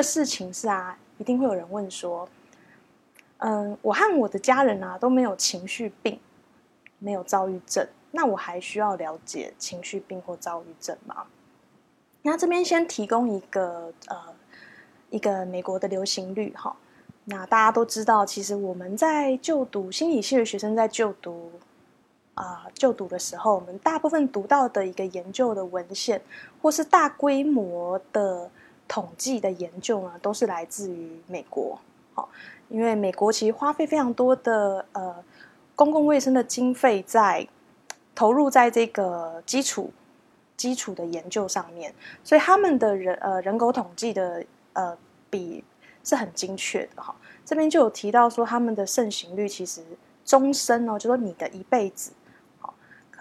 个事情是啊，一定会有人问说，嗯，我和我的家人啊都没有情绪病，没有躁郁症，那我还需要了解情绪病或躁郁症吗？那这边先提供一个呃一个美国的流行率哈。那大家都知道，其实我们在就读心理系的学生在就读啊、就读的时候，我们大部分读到的一个研究的文献，或是大规模的统计的研究呢，都是来自于美国。好，因为美国其实花费非常多的呃公共卫生的经费在投入在这个基础基础的研究上面，所以他们的人呃人口统计的呃比。是很精确的哈，这边就有提到说他们的盛行率其实终身哦，就说你的一辈子，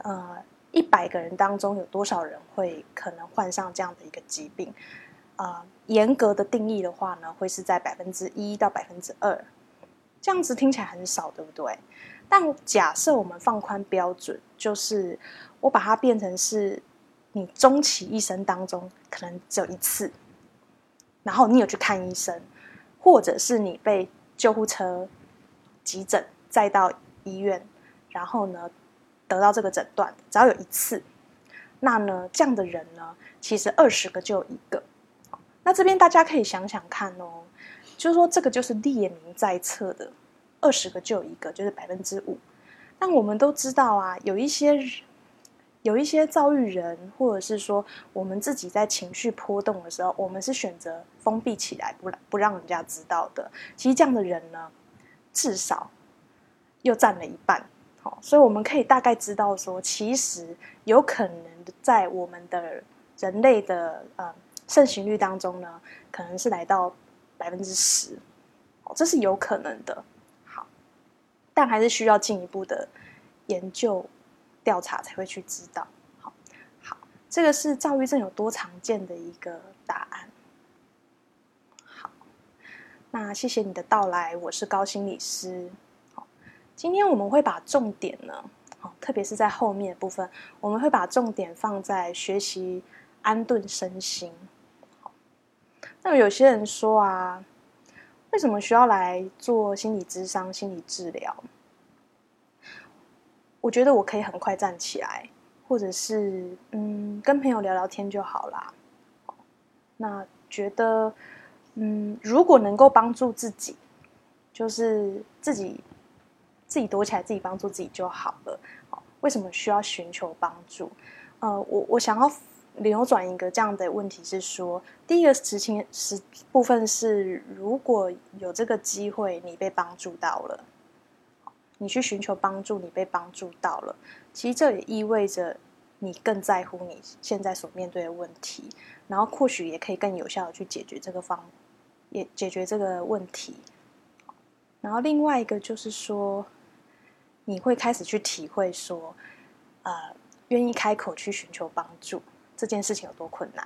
呃，一百个人当中有多少人会可能患上这样的一个疾病？呃，严格的定义的话呢，会是在百分之一到百分之二，这样子听起来很少，对不对？但假设我们放宽标准，就是我把它变成是你终其一生当中可能只有一次，然后你有去看医生。或者是你被救护车急诊再到医院，然后呢得到这个诊断，只要有一次，那呢这样的人呢，其实二十个就有一个。那这边大家可以想想看哦，就是说这个就是列明在册的，二十个就有一个，就是百分之五。但我们都知道啊，有一些。有一些遭遇人，或者是说我们自己在情绪波动的时候，我们是选择封闭起来，不不让人家知道的。其实这样的人呢，至少又占了一半。好，所以我们可以大概知道说，其实有可能在我们的人类的呃盛行率当中呢，可能是来到百分之十。哦，这是有可能的。好，但还是需要进一步的研究。调查才会去知道。好，好，这个是躁郁症有多常见的一个答案。好，那谢谢你的到来，我是高心理师。好，今天我们会把重点呢，好，特别是在后面的部分，我们会把重点放在学习安顿身心。那有些人说啊，为什么需要来做心理咨商、心理治疗？我觉得我可以很快站起来，或者是嗯，跟朋友聊聊天就好啦。那觉得嗯，如果能够帮助自己，就是自己自己躲起来，自己帮助自己就好了。为什么需要寻求帮助？呃，我我想要扭转一个这样的问题是说，第一个事情是部分是，如果有这个机会，你被帮助到了。你去寻求帮助，你被帮助到了。其实这也意味着你更在乎你现在所面对的问题，然后或许也可以更有效的去解决这个方，也解决这个问题。然后另外一个就是说，你会开始去体会说，呃，愿意开口去寻求帮助这件事情有多困难。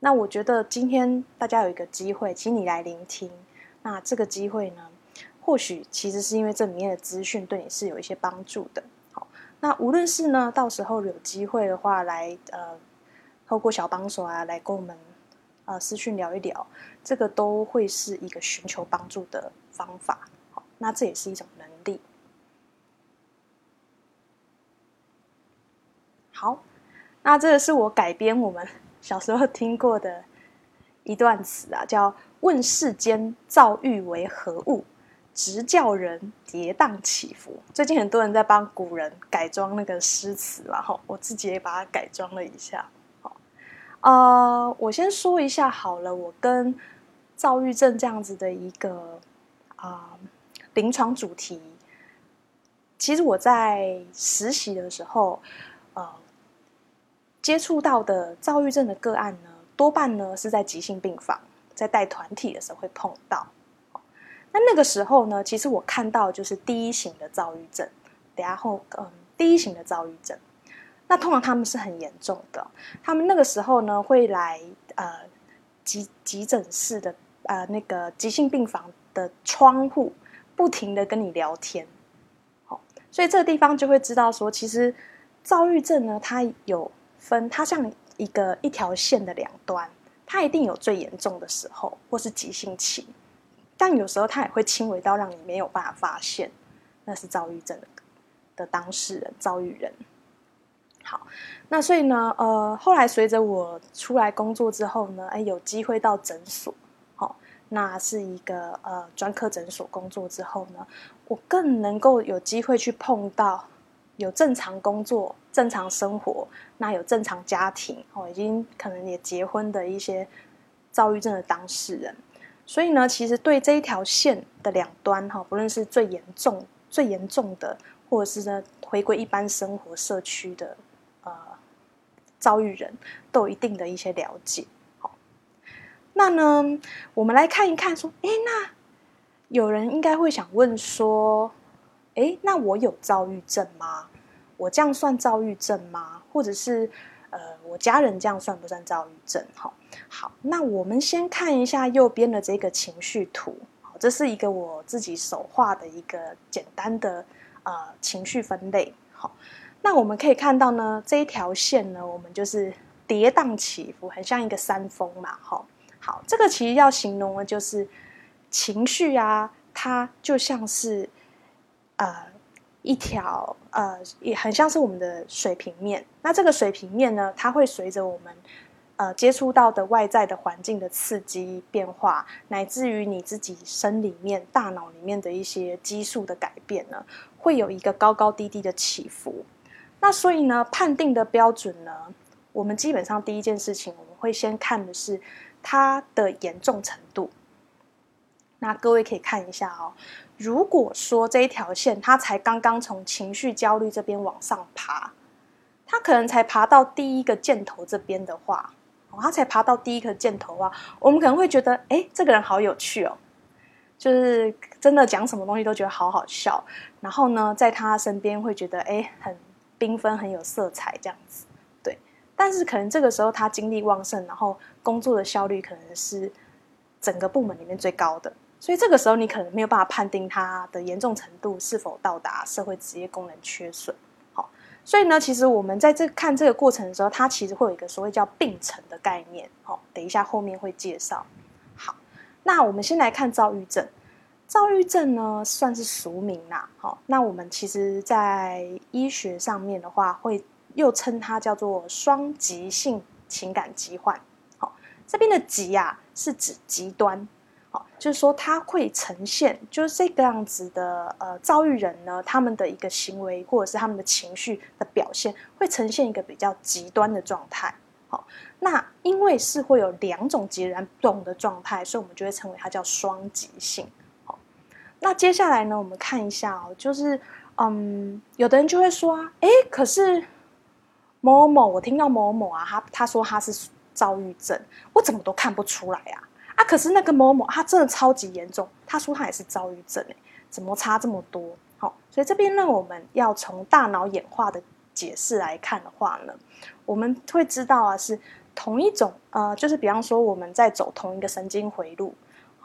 那我觉得今天大家有一个机会，请你来聆听。那这个机会呢？或许其实是因为这里面的资讯对你是有一些帮助的。好，那无论是呢，到时候有机会的话来呃，透过小帮手啊来跟我们呃私讯聊一聊，这个都会是一个寻求帮助的方法。好，那这也是一种能力。好，那这个是我改编我们小时候听过的一段词啊，叫“问世间躁郁为何物”。直叫人跌宕起伏。最近很多人在帮古人改装那个诗词，然后我自己也把它改装了一下。好，呃，我先说一下好了，我跟躁郁症这样子的一个啊、临床主题，其实我在实习的时候，接触到的躁郁症的个案呢，多半呢是在急性病房，在带团体的时候会碰到。那那个时候呢，其实我看到就是第一型的躁郁症，等下后嗯，第一型的躁郁症，那通常他们是很严重的，他们那个时候呢会来呃急急诊室的呃那个急性病房的窗户，不停的跟你聊天，好，所以这个地方就会知道说，其实躁郁症呢，它有分，它像一个一条线的两端，他一定有最严重的时候，或是急性期，但有时候他也会轻微到让你没有办法发现，那是躁郁症的的当事人，躁郁人。好，那所以呢，呃，后来随着我出来工作之后呢，哎，有机会到诊所，好、哦，那是一个呃专科诊所工作之后呢，我更能够有机会去碰到有正常工作、正常生活，那有正常家庭，哦，已经可能也结婚的一些躁郁症的当事人，所以呢，其实对这一条线的两端，哈、不论是最严重、最严重的，或者是呢回归一般生活社区的。呃，躁郁人都有一定的一些了解。好，那呢，我们来看一看，说，哎，那有人应该会想问说，哎，那我有躁郁症吗？我这样算躁郁症吗？或者是，呃，我家人这样算不算躁郁症？好，好，那我们先看一下右边的这个情绪图。好，这是一个我自己手画的一个简单的呃情绪分类。好。那我们可以看到呢，这一条线呢，我们就是跌宕起伏，很像一个山峰嘛，好，好，这个其实要形容的就是情绪啊，它就像是呃一条呃，也很像是我们的水平面。那这个水平面呢，它会随着我们呃接触到的外在的环境的刺激变化，乃至于你自己身里面、大脑里面的一些激素的改变呢，会有一个高高低低的起伏。那所以呢，判定的标准呢，我们基本上第一件事情，我们会先看的是它的严重程度。那各位可以看一下哦，如果说这一条线它才刚刚从情绪焦虑这边往上爬，它可能才爬到第一个箭头这边的话，哦，它才爬到第一个箭头啊，我们可能会觉得，哎，这个人好有趣哦，就是真的讲什么东西都觉得好好笑，然后呢，在他身边会觉得，哎，很。缤纷很有色彩，这样子，对。但是可能这个时候他精力旺盛，然后工作的效率可能是整个部门里面最高的，所以这个时候你可能没有办法判定它的严重程度是否到达社会职业功能缺损。好，所以呢，其实我们在这看这个过程的时候，它其实会有一个所谓叫病程的概念。好，等一下后面会介绍。好，那我们先来看躁郁症。躁郁症呢，算是俗名啦。好，那我们其实，在医学上面的话，会又称它叫做双极性情感疾患。好，这边的“极”啊，是指极端。就是说它会呈现，就是这个样子的呃，遭遇人呢，他们的一个行为或者是他们的情绪的表现，会呈现一个比较极端的状态。好，那因为是会有两种截然不同的状态，所以我们就会称为它叫双极性。好那接下来呢，我们看一下哦，就是，嗯，有的人就会说啊，诶，可是某某某，我听到某某啊，他他说他是躁郁症，我怎么都看不出来啊，啊，可是那个某某他真的超级严重，他说他也是躁郁症，诶，怎么差这么多？好，所以这边呢，我们要从大脑演化的解释来看的话呢，我们会知道啊，是同一种，呃，就是比方说我们在走同一个神经回路。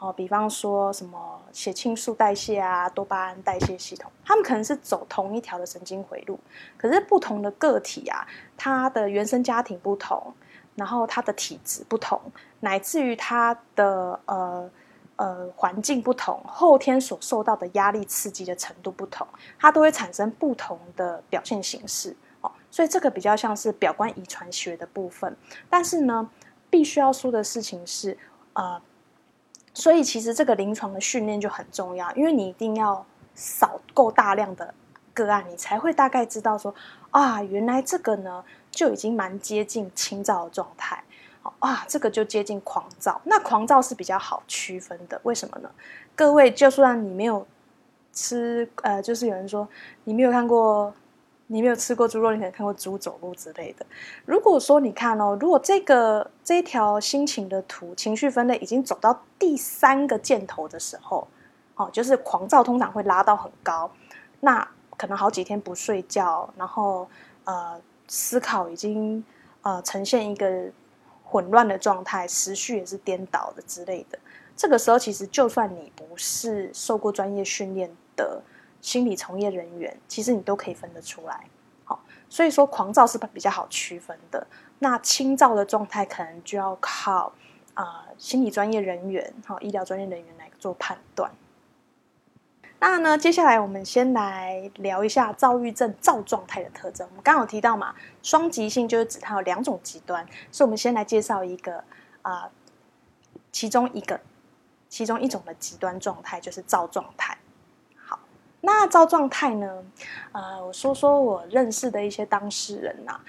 哦，比方说什么血清素代谢啊、多巴胺代谢系统，他们可能是走同一条的神经回路，可是不同的个体啊，他的原生家庭不同，然后他的体质不同，乃至于他的呃呃环境不同，后天所受到的压力刺激的程度不同，它都会产生不同的表现形式。哦，所以这个比较像是表观遗传学的部分，但是呢，必须要说的事情是，呃。所以其实这个临床的训练就很重要，因为你一定要扫够大量的个案，你才会大概知道说啊，原来这个呢就已经蛮接近轻躁的状态，啊，这个就接近狂躁。那狂躁是比较好区分的，为什么呢？各位，就算你没有吃，呃，就是有人说你没有看过。你没有吃过猪肉，你可能看过猪走路之类的。如果说你看哦，如果这个这一条心情的图，情绪分类已经走到第三个箭头的时候，哦，就是狂躁通常会拉到很高，那可能好几天不睡觉，然后呃思考已经呃呈现一个混乱的状态，时序也是颠倒的之类的。这个时候其实就算你不是受过专业训练的。心理从业人员，其实你都可以分得出来，好，所以说狂躁是比较好区分的。那轻躁的状态可能就要靠啊、心理专业人员、哈、医疗专业人员来做判断。那呢，接下来我们先来聊一下躁郁症躁状态的特征。我们刚刚有提到嘛，双极性就是指它有两种极端，所以我们先来介绍一个啊、其中一个，其中一种的极端状态就是躁状态。好，那躁状态呢，呃，我说说我认识的一些当事人呐、啊，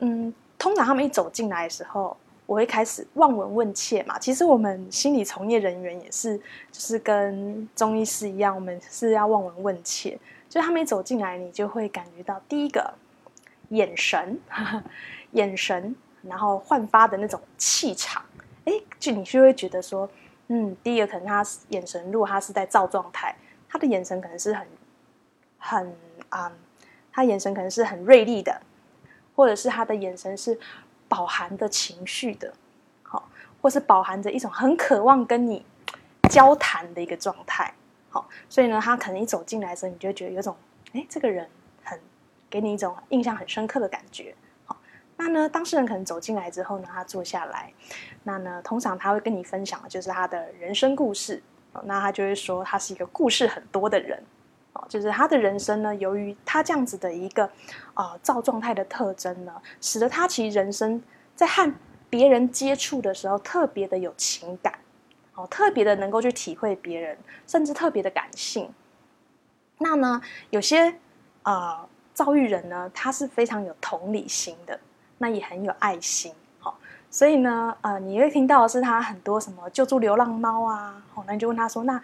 嗯，通常他们一走进来的时候。我会开始望闻问切嘛，其实我们心理从业人员也是，就是跟中医师一样，我们是要望闻问切。就他们一走进来，你就会感觉到第一个眼神，眼神，然后焕发的那种气场，哎，就你就会觉得说，嗯，第一个可能他眼神，如果他是在躁状态，他的眼神可能是很很啊、嗯，他眼神可能是很锐利的，或者是他的眼神是。饱含的情绪的，好，或是饱含着一种很渴望跟你交谈的一个状态，好，所以呢，他可能一走进来的时候，你就会觉得有种，哎，这个人很给你一种印象很深刻的感觉，好，那呢，当事人可能走进来之后呢，他坐下来，那呢，通常他会跟你分享的就是他的人生故事，那他就会说他是一个故事很多的人。哦，就是他的人生呢，由于他这样子的一个呃躁状态的特征呢，使得他其实人生在和别人接触的时候特别的有情感，哦，特别的能够去体会别人，甚至特别的感性。那呢，有些呃躁郁人呢，他是非常有同理心的，那也很有爱心，所以呢，呃，你会听到是他很多什么救助流浪猫啊，好，那你就问他说那。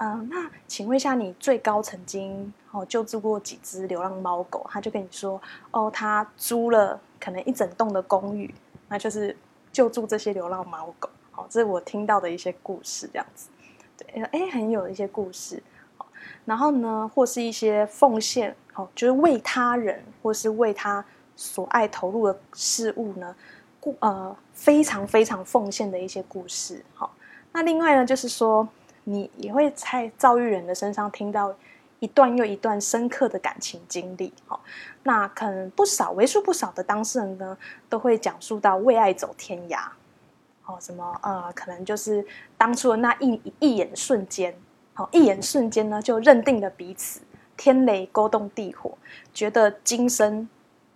嗯、那请问一下，你最高曾经哦救助过几只流浪猫狗？他就跟你说，哦，他租了可能一整栋的公寓，那就是救助这些流浪猫狗。哦，这是我听到的一些故事，这样子。对，哎，很有一些故事。然后呢，或是一些奉献，哦，就是为他人或是为他所爱投入的事物呢，故呃非常非常奉献的一些故事。好，那另外呢，就是说。你也会在躁郁人的身上听到一段又一段深刻的感情经历，好，那可能不少为数不少的当事人呢，都会讲述到为爱走天涯，哦，什么呃，可能就是当初的那一一眼瞬间，好，一眼瞬间呢就认定了彼此，天雷勾动地火，觉得今生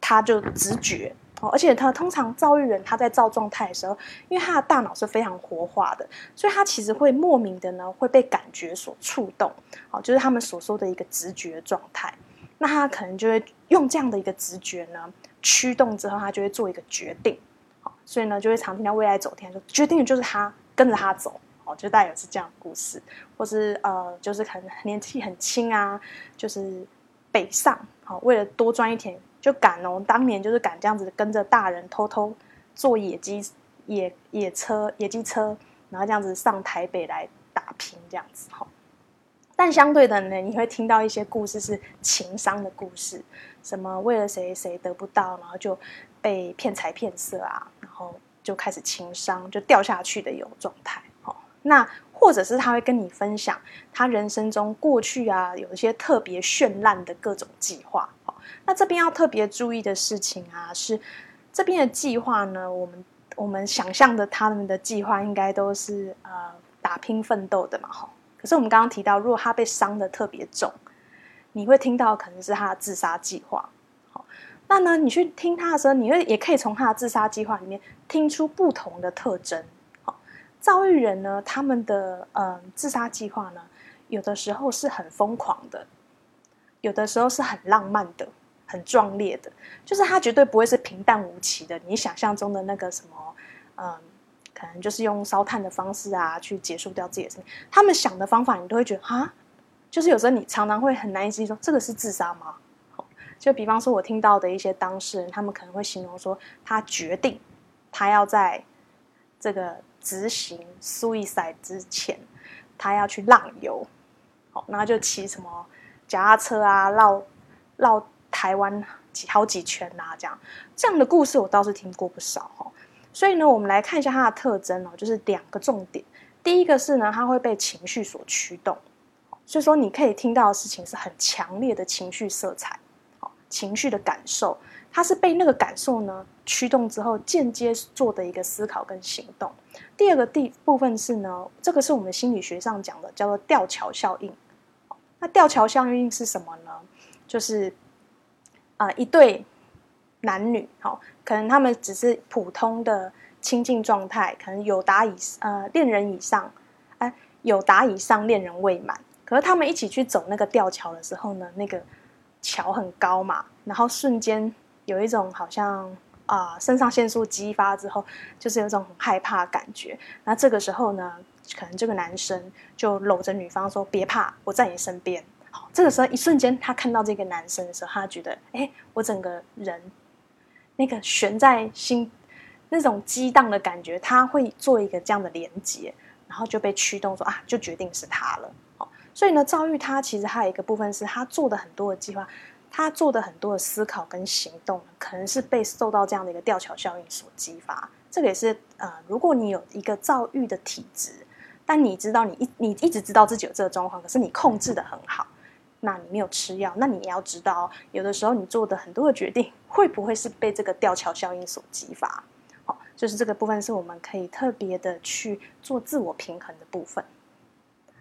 他就直觉。哦而且他通常躁郁人，他在躁状态的时候，因为他的大脑是非常活化的，所以他其实会莫名的呢会被感觉所触动，哦，就是他们所说的一个直觉状态。那他可能就会用这样的一个直觉呢驱动之后，他就会做一个决定，好，所以呢就会常听到未来走天，就决定的就是他跟着他走，哦，就大概是这样的故事，或是呃，就是可能年纪很轻啊，就是北上，好，为了多赚一点。就敢哦，当年就是敢这样子跟着大人偷偷坐野鸡、野野车、野鸡车，然后这样子上台北来打拼这样子哈。但相对的呢，你会听到一些故事是情商的故事，什么为了谁谁得不到，然后就被骗财骗色啊，然后就开始情商，就掉下去的一种状态。那或者是他会跟你分享他人生中过去啊，有一些特别绚烂的各种计划。那这边要特别注意的事情啊，是这边的计划呢，我们我们想象的他们的计划应该都是呃打拼奋斗的嘛，吼。可是我们刚刚提到，如果他被伤的特别重，你会听到可能是他的自杀计划。好，那呢，你去听他的时候，你会也可以从他的自杀计划里面听出不同的特征。好，躁郁人呢，他们的呃自杀计划呢，有的时候是很疯狂的，有的时候是很浪漫的。很壮烈的，就是他绝对不会是平淡无奇的。你想象中的那个什么，嗯，可能就是用烧炭的方式啊，去结束掉自己的生命。他们想的方法，你都会觉得啊，就是有时候你常常会很难以置信，说这个是自杀吗？就比方说，我听到的一些当事人，他们可能会形容说，他决定他要在这个执行 suicide 之前，他要去浪游，好，然后就骑什么脚踏车啊，绕绕。台湾几好几圈啦、啊，这样这样的故事我倒是听过不少哈。所以呢，我们来看一下它的特征哦，就是两个重点。第一个是呢，它会被情绪所驱动，所以说你可以听到的事情是很强烈的情绪色彩，情绪的感受，它是被那个感受呢驱动之后间接做的一个思考跟行动。第二个地部分是呢，这个是我们心理学上讲的，叫做吊桥效应。那吊桥效应是什么呢？就是啊、一对男女，好，可能他们只是普通的亲近状态，可能友达以呃恋人以上，哎、呃，友达以上恋人未满。可是他们一起去走那个吊桥的时候呢，那个桥很高嘛，然后瞬间有一种好像。啊，肾上腺素激发之后，就是有种很害怕的感觉。那这个时候呢，可能这个男生就搂着女方说：“别怕，我在你身边。”这个时候一瞬间，他看到这个男生的时候，他觉得：“哎，我整个人那个悬在心那种激荡的感觉，他会做一个这样的连接，然后就被驱动说啊，就决定是他了。”哦，所以呢，躁郁他其实还有一个部分是他做的很多的计划。他做的很多的思考跟行动，可能是被受到这样的一个吊桥效应所激发。这个也是呃，如果你有一个躁郁的体质，但你知道你一你一直知道自己有这个状况，可是你控制的很好，那你没有吃药，那你也要知道，有的时候你做的很多的决定，会不会是被这个吊桥效应所激发？好，就是这个部分是我们可以特别的去做自我平衡的部分。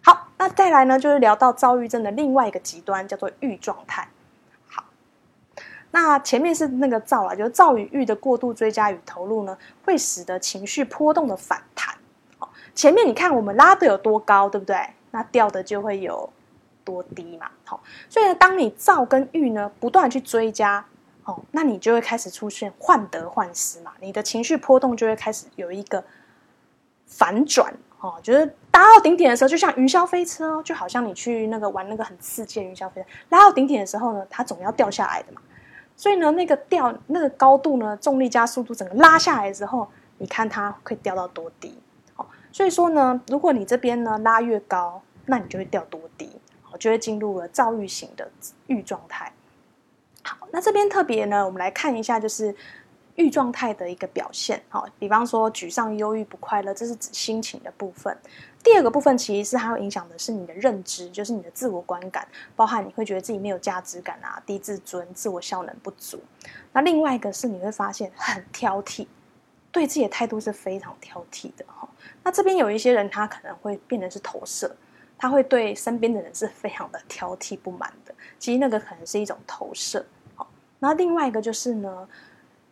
好，那再来呢，就是聊到躁郁症的另外一个极端，叫做郁状态。好那前面是那个躁啊，就是躁与郁的过度追加与投入呢，会使得情绪波动的反弹。哦，前面你看我们拉的有多高，对不对？那掉的就会有多低嘛。好，哦，所以呢，当你躁跟郁呢不断去追加，哦，那你就会开始出现患得患失嘛，你的情绪波动就会开始有一个反转。哦，就是达到顶点的时候，就像云霄飞车哦，就好像你去那个玩那个很刺激的云霄飞车，拉到顶点的时候呢，它总要掉下来的嘛。所以呢，那个掉那个高度呢，重力加速度整个拉下来之后，你看它会掉到多低？好，所以说呢，如果你这边呢拉越高，那你就会掉多低？好，就会进入了躁郁型的郁状态。好，那这边特别呢，我们来看一下，就是郁状态的一个表现。好，比方说沮丧、忧郁、不快乐，这是指心情的部分。第二个部分其实是它会影响的是你的认知，就是你的自我观感，包含你会觉得自己没有价值感啊，低自尊、自我效能不足。那另外一个是你会发现很挑剔，对自己的态度是非常挑剔的哈。那这边有一些人他可能会变得是投射，他会对身边的人是非常的挑剔不满的。其实那个可能是一种投射。好，那另外一个就是呢，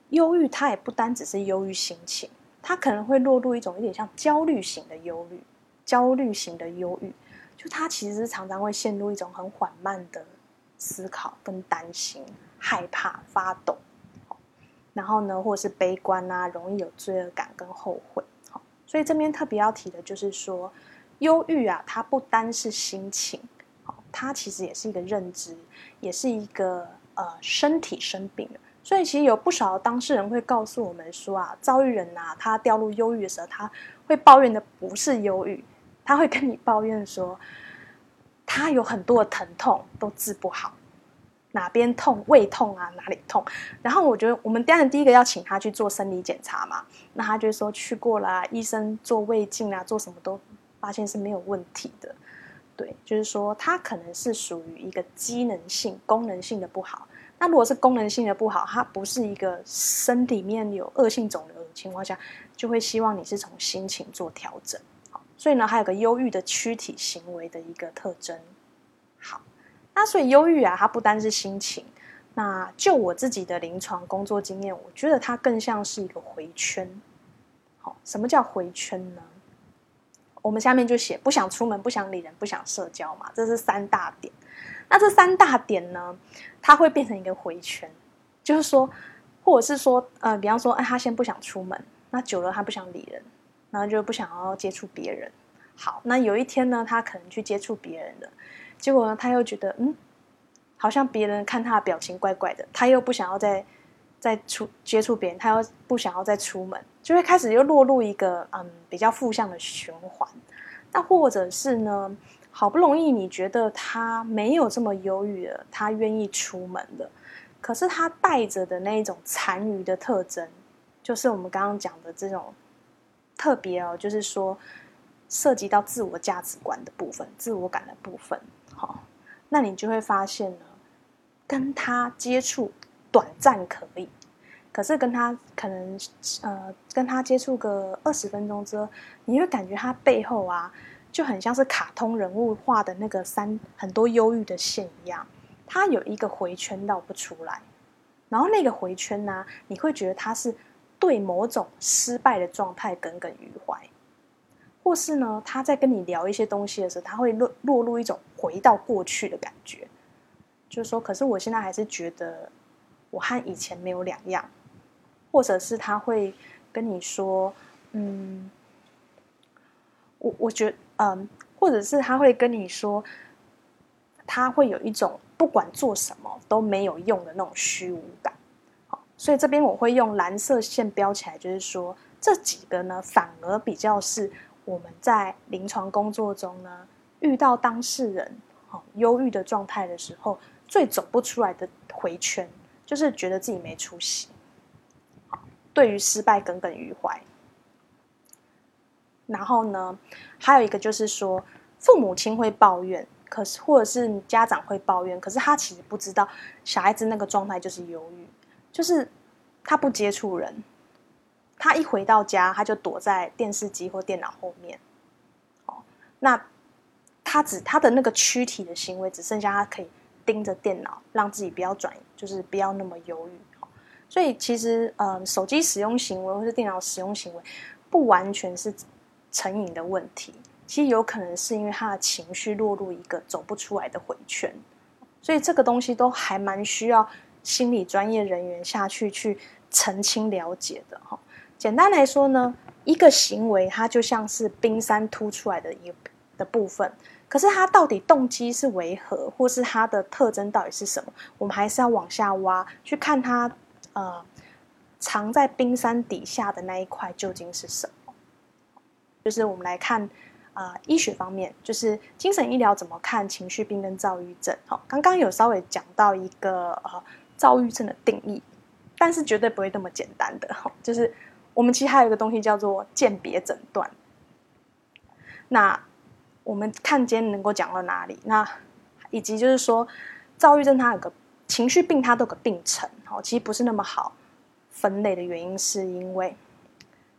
忧郁它也不单只是忧郁心情，它可能会落入一种有点像焦虑型的忧虑。焦虑型的忧郁，就他其实常常会陷入一种很缓慢的思考跟担心、害怕、发抖，然后呢，或者是悲观啊，容易有罪恶感跟后悔。好，所以这边特别要提的就是说，忧郁啊，它不单是心情，它其实也是一个认知，也是一个呃身体生病。所以其实有不少当事人会告诉我们说啊，遭遇人啊，他掉入忧郁的时候，他会抱怨的不是忧郁。他会跟你抱怨说，他有很多的疼痛都治不好，哪边痛，胃痛啊，哪里痛。然后我觉得我们当然第一个要请他去做生理检查嘛，那他就说去过了，医生做胃镜啊，做什么都发现是没有问题的。对，就是说他可能是属于一个机能性、功能性的不好。那如果是功能性的不好，它不是一个身体里面有恶性肿瘤的情况下，就会希望你是从心情做调整。好所以呢，还有个忧郁的躯体行为的一个特征。好，那所以忧郁啊，它不单是心情。那就我自己的临床工作经验，我觉得它更像是一个回圈。好，什么叫回圈呢？我们下面就写不想出门、不想理人、不想社交嘛，这是三大点。那这三大点呢，它会变成一个回圈，就是说，或者是说，呃，比方说，哎，他先不想出门，那久了他不想理人。然后就不想要接触别人。好，那有一天呢，他可能去接触别人了，结果呢，他又觉得，嗯，好像别人看他的表情怪怪的，他又不想要再再出接触别人，他又不想要再出门，就会开始又落入一个嗯比较负向的循环。那或者是呢，好不容易你觉得他没有这么忧郁了，他愿意出门了，可是他带着的那一种残余的特征，就是我们刚刚讲的这种。特别哦，就是说涉及到自我价值观的部分、自我感的部分，好，那你就会发现呢，跟他接触短暂可以，可是跟他可能呃跟他接触个二十分钟之后，你会感觉他背后啊就很像是卡通人物画的那个三很多忧郁的线一样，他有一个回圈绕不出来，然后那个回圈呢、你会觉得他是对某种失败的状态耿耿于怀，或是呢他在跟你聊一些东西的时候，他会落落入一种回到过去的感觉，就是说，可是我现在还是觉得我和以前没有两样。或者是他会跟你说，嗯，我我觉得，嗯，或者是他会跟你说，他会有一种不管做什么都没有用的那种虚无感。好，所以这边我会用蓝色线标起来，就是说这几个呢，反而比较是我们在临床工作中呢，遇到当事人好忧郁的状态的时候，最走不出来的回圈，就是觉得自己没出息。对于失败耿耿于怀，然后呢，还有一个就是说，父母亲会抱怨，可是或者是家长会抱怨，可是他其实不知道小孩子那个状态就是忧郁，就是他不接触人，他一回到家他就躲在电视机或电脑后面，哦，那他只他的那个躯体的行为只剩下他可以盯着电脑，让自己不要转，就是不要那么忧郁。所以其实，嗯，手机使用行为或是电脑使用行为，不完全是成瘾的问题。其实有可能是因为他的情绪落入一个走不出来的回圈。所以这个东西都还蛮需要心理专业人员下去去澄清了解的哈。简单来说呢，一个行为它就像是冰山凸出来的一的部分，可是它到底动机是为何，或是它的特征到底是什么，我们还是要往下挖去看它。呃，藏在冰山底下的那一块究竟是什么？就是我们来看啊、呃，医学方面，就是精神医疗怎么看情绪病跟躁郁症。好、哦，刚刚有稍微讲到一个呃躁郁症的定义，但是绝对不会那么简单的。哦，就是我们其实还有一个东西叫做鉴别诊断。那我们看今天能够讲到哪里？那以及就是说，躁郁症它有个。情绪病它都有个病程，哦，其实不是那么好分类的原因，是因为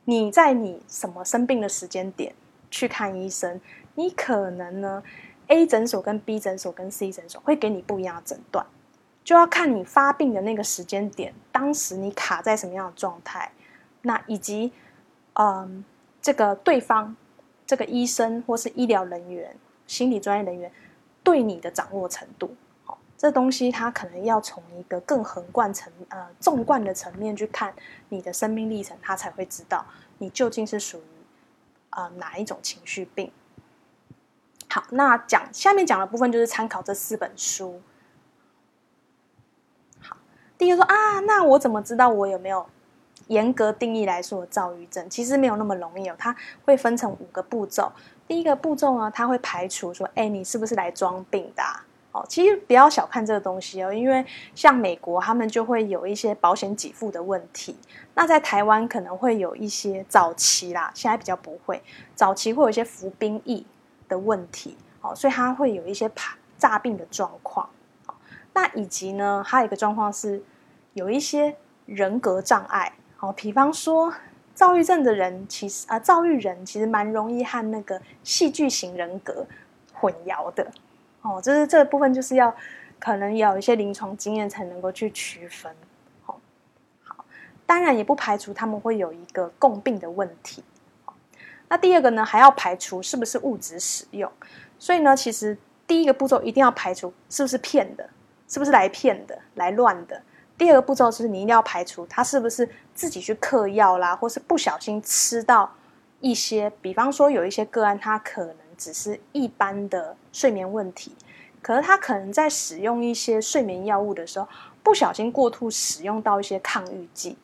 你在你什么生病的时间点去看医生，你可能呢 A 诊所跟 B 诊所跟 C 诊所会给你不一样的诊断，就要看你发病的那个时间点，当时你卡在什么样的状态，那以及嗯这个对方这个医生或是医疗人员、心理专业人员对你的掌握程度。这东西它可能要从一个更横贯层、呃纵贯的层面去看你的生命历程，他才会知道你究竟是属于、呃、哪一种情绪病。好，那讲下面讲的部分就是参考这四本书。好，第一个说啊，那我怎么知道我有没有严格定义来说的躁郁症？其实没有那么容易哦，它会分成五个步骤。第一个步骤呢，它会排除说，哎，你是不是来装病的啊？哦，其实不要小看这个东西哦，因为像美国，他们就会有一些保险给付的问题。那在台湾可能会有一些早期啦，现在比较不会，早期会有一些服兵役的问题。哦，所以它会有一些怕诈病的状况。那以及呢，还有一个状况是有一些人格障碍。哦，比方说躁郁症的人，其实啊，躁郁人其实蛮容易和那个戏剧型人格混淆的。哦，就是这部分，就是要可能要有一些临床经验才能够去区分。好，好，当然也不排除他们会有一个共病的问题。那第二个呢，还要排除是不是物质使用。所以呢，其实第一个步骤一定要排除是不是骗的，是不是来骗的、来乱的。第二个步骤就是你一定要排除他是不是自己去嗑药啦，或是不小心吃到一些，比方说有一些个案，他可能。只是一般的睡眠问题，可是他可能在使用一些睡眠药物的时候，不小心过度使用到一些抗郁剂。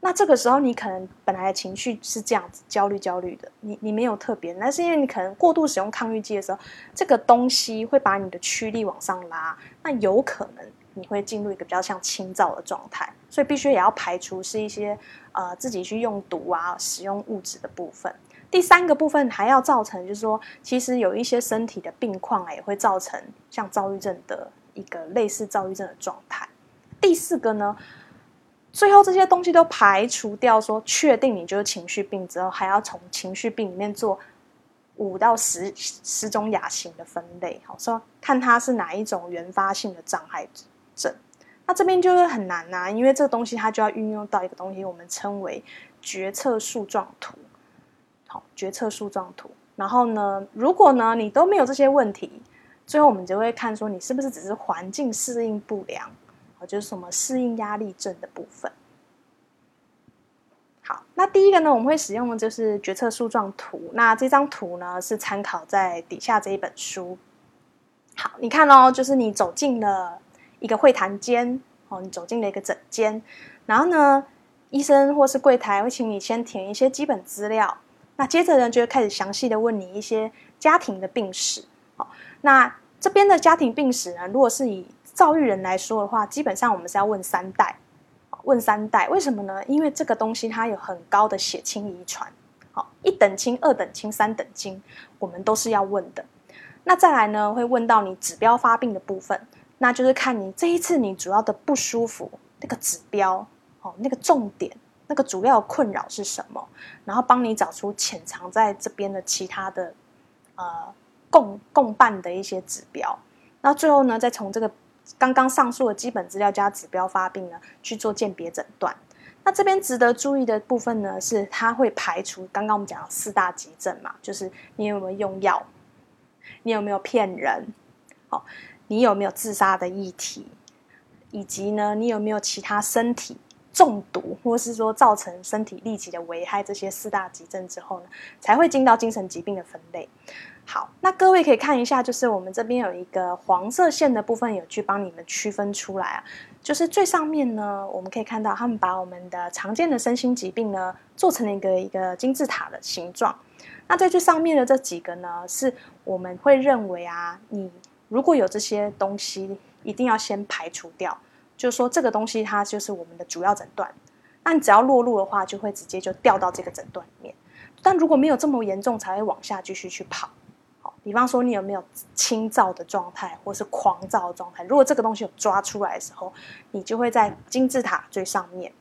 那这个时候，你可能本来的情绪是这样子，焦虑焦虑的，你你没有特别，那是因为你可能过度使用抗郁剂的时候，这个东西会把你的驱力往上拉，那有可能你会进入一个比较像轻躁的状态，所以必须也要排除是一些呃自己去用毒啊，使用物质的部分。第三个部分还要造成，就是说，其实有一些身体的病况啊，也会造成像躁郁症的一个类似躁郁症的状态。第四个呢，最后这些东西都排除掉，说确定你就是情绪病之后，还要从情绪病里面做五到十十种亚型的分类，好说看它是哪一种原发性的障碍症。那这边就是很难呐、因为这个东西它就要运用到一个东西，我们称为决策树状图。好，决策树状图。然后呢，如果呢你都没有这些问题，最后我们就会看说你是不是只是环境适应不良。就是什么适应压力症的部分。好，那第一个呢，我们会使用的就是决策树状图。那这张图呢，是参考在底下这一本书。好，你看哦，就是你走进了一个会谈间，哦，你走进了一个诊间，然后呢，医生或是柜台会请你先填一些基本资料。那接着呢，就会开始详细的问你一些家庭的病史。好，那这边的家庭病史呢，如果是以躁郁人来说的话，基本上我们是要问三代，问三代，为什么呢？因为这个东西它有很高的血亲遗传，好，一等亲、二等亲、三等亲，我们都是要问的。那再来呢，会问到你指标发病的部分，那就是看你这一次你主要的不舒服那个指标，哦，那个重点，那个主要困扰是什么，然后帮你找出潜藏在这边的其他的呃共共伴的一些指标，那最后呢，再从这个。刚刚上述的基本资料加指标发病呢，去做鉴别诊断。那这边值得注意的部分呢，是它会排除刚刚我们讲的四大急症嘛，就是你有没有用药，你有没有骗人，哦，你有没有自杀的议题，以及呢，你有没有其他身体中毒，或是说造成身体立即的危害，这些四大急症之后呢，才会进到精神疾病的分类。好，那各位可以看一下，就是我们这边有一个黄色线的部分，有去帮你们区分出来啊。就是最上面呢，我们可以看到他们把我们的常见的身心疾病呢，做成了一个一个金字塔的形状。那在最上面的这几个呢，是我们会认为啊，你如果有这些东西，一定要先排除掉，就是说这个东西它就是我们的主要诊断。那你只要落入的话，就会直接就掉到这个诊断里面。但如果没有这么严重，才会往下继续去跑。好比方说，你有没有轻躁的状态，或是狂躁的状态？如果这个东西有抓出来的时候，你就会在金字塔最上面。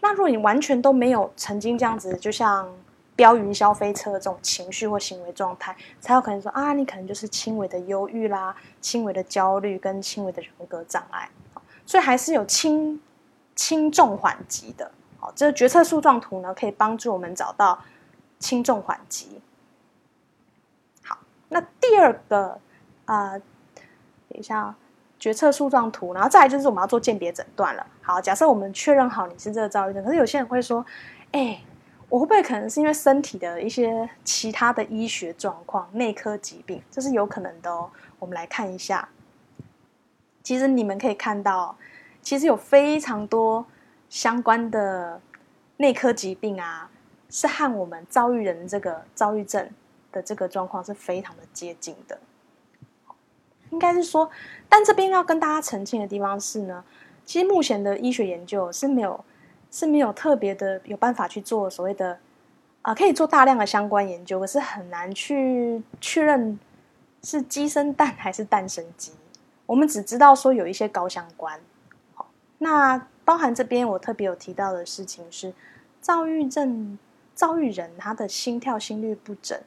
那如果你完全都没有曾经这样子，就像飙云霄飞车的这种情绪或行为状态，才有可能说啊，你可能就是轻微的忧郁啦、轻微的焦虑跟轻微的人格障碍。所以还是有轻、轻重缓急的。好，这个决策树状图呢，可以帮助我们找到轻重缓急。好那第二个啊、等一下，决策树状图，然后再来就是我们要做鉴别诊断了。好，假设我们确认好你是这个躁郁症，可是有些人会说，哎，我会不会可能是因为身体的一些其他的医学状况、内科疾病？这是有可能的哦。我们来看一下，其实你们可以看到，其实有非常多相关的内科疾病啊，是和我们躁郁人这个躁郁症。的这个状况是非常的接近的，应该是说，但这边要跟大家澄清的地方是呢，其实目前的医学研究是没有是没有特别的有办法去做所谓的啊、可以做大量的相关研究，可是很难去确认是鸡生蛋还是蛋生鸡。我们只知道说有一些高相关。好，那包含这边我特别有提到的事情是，躁郁症、躁郁人他的心跳心率不整。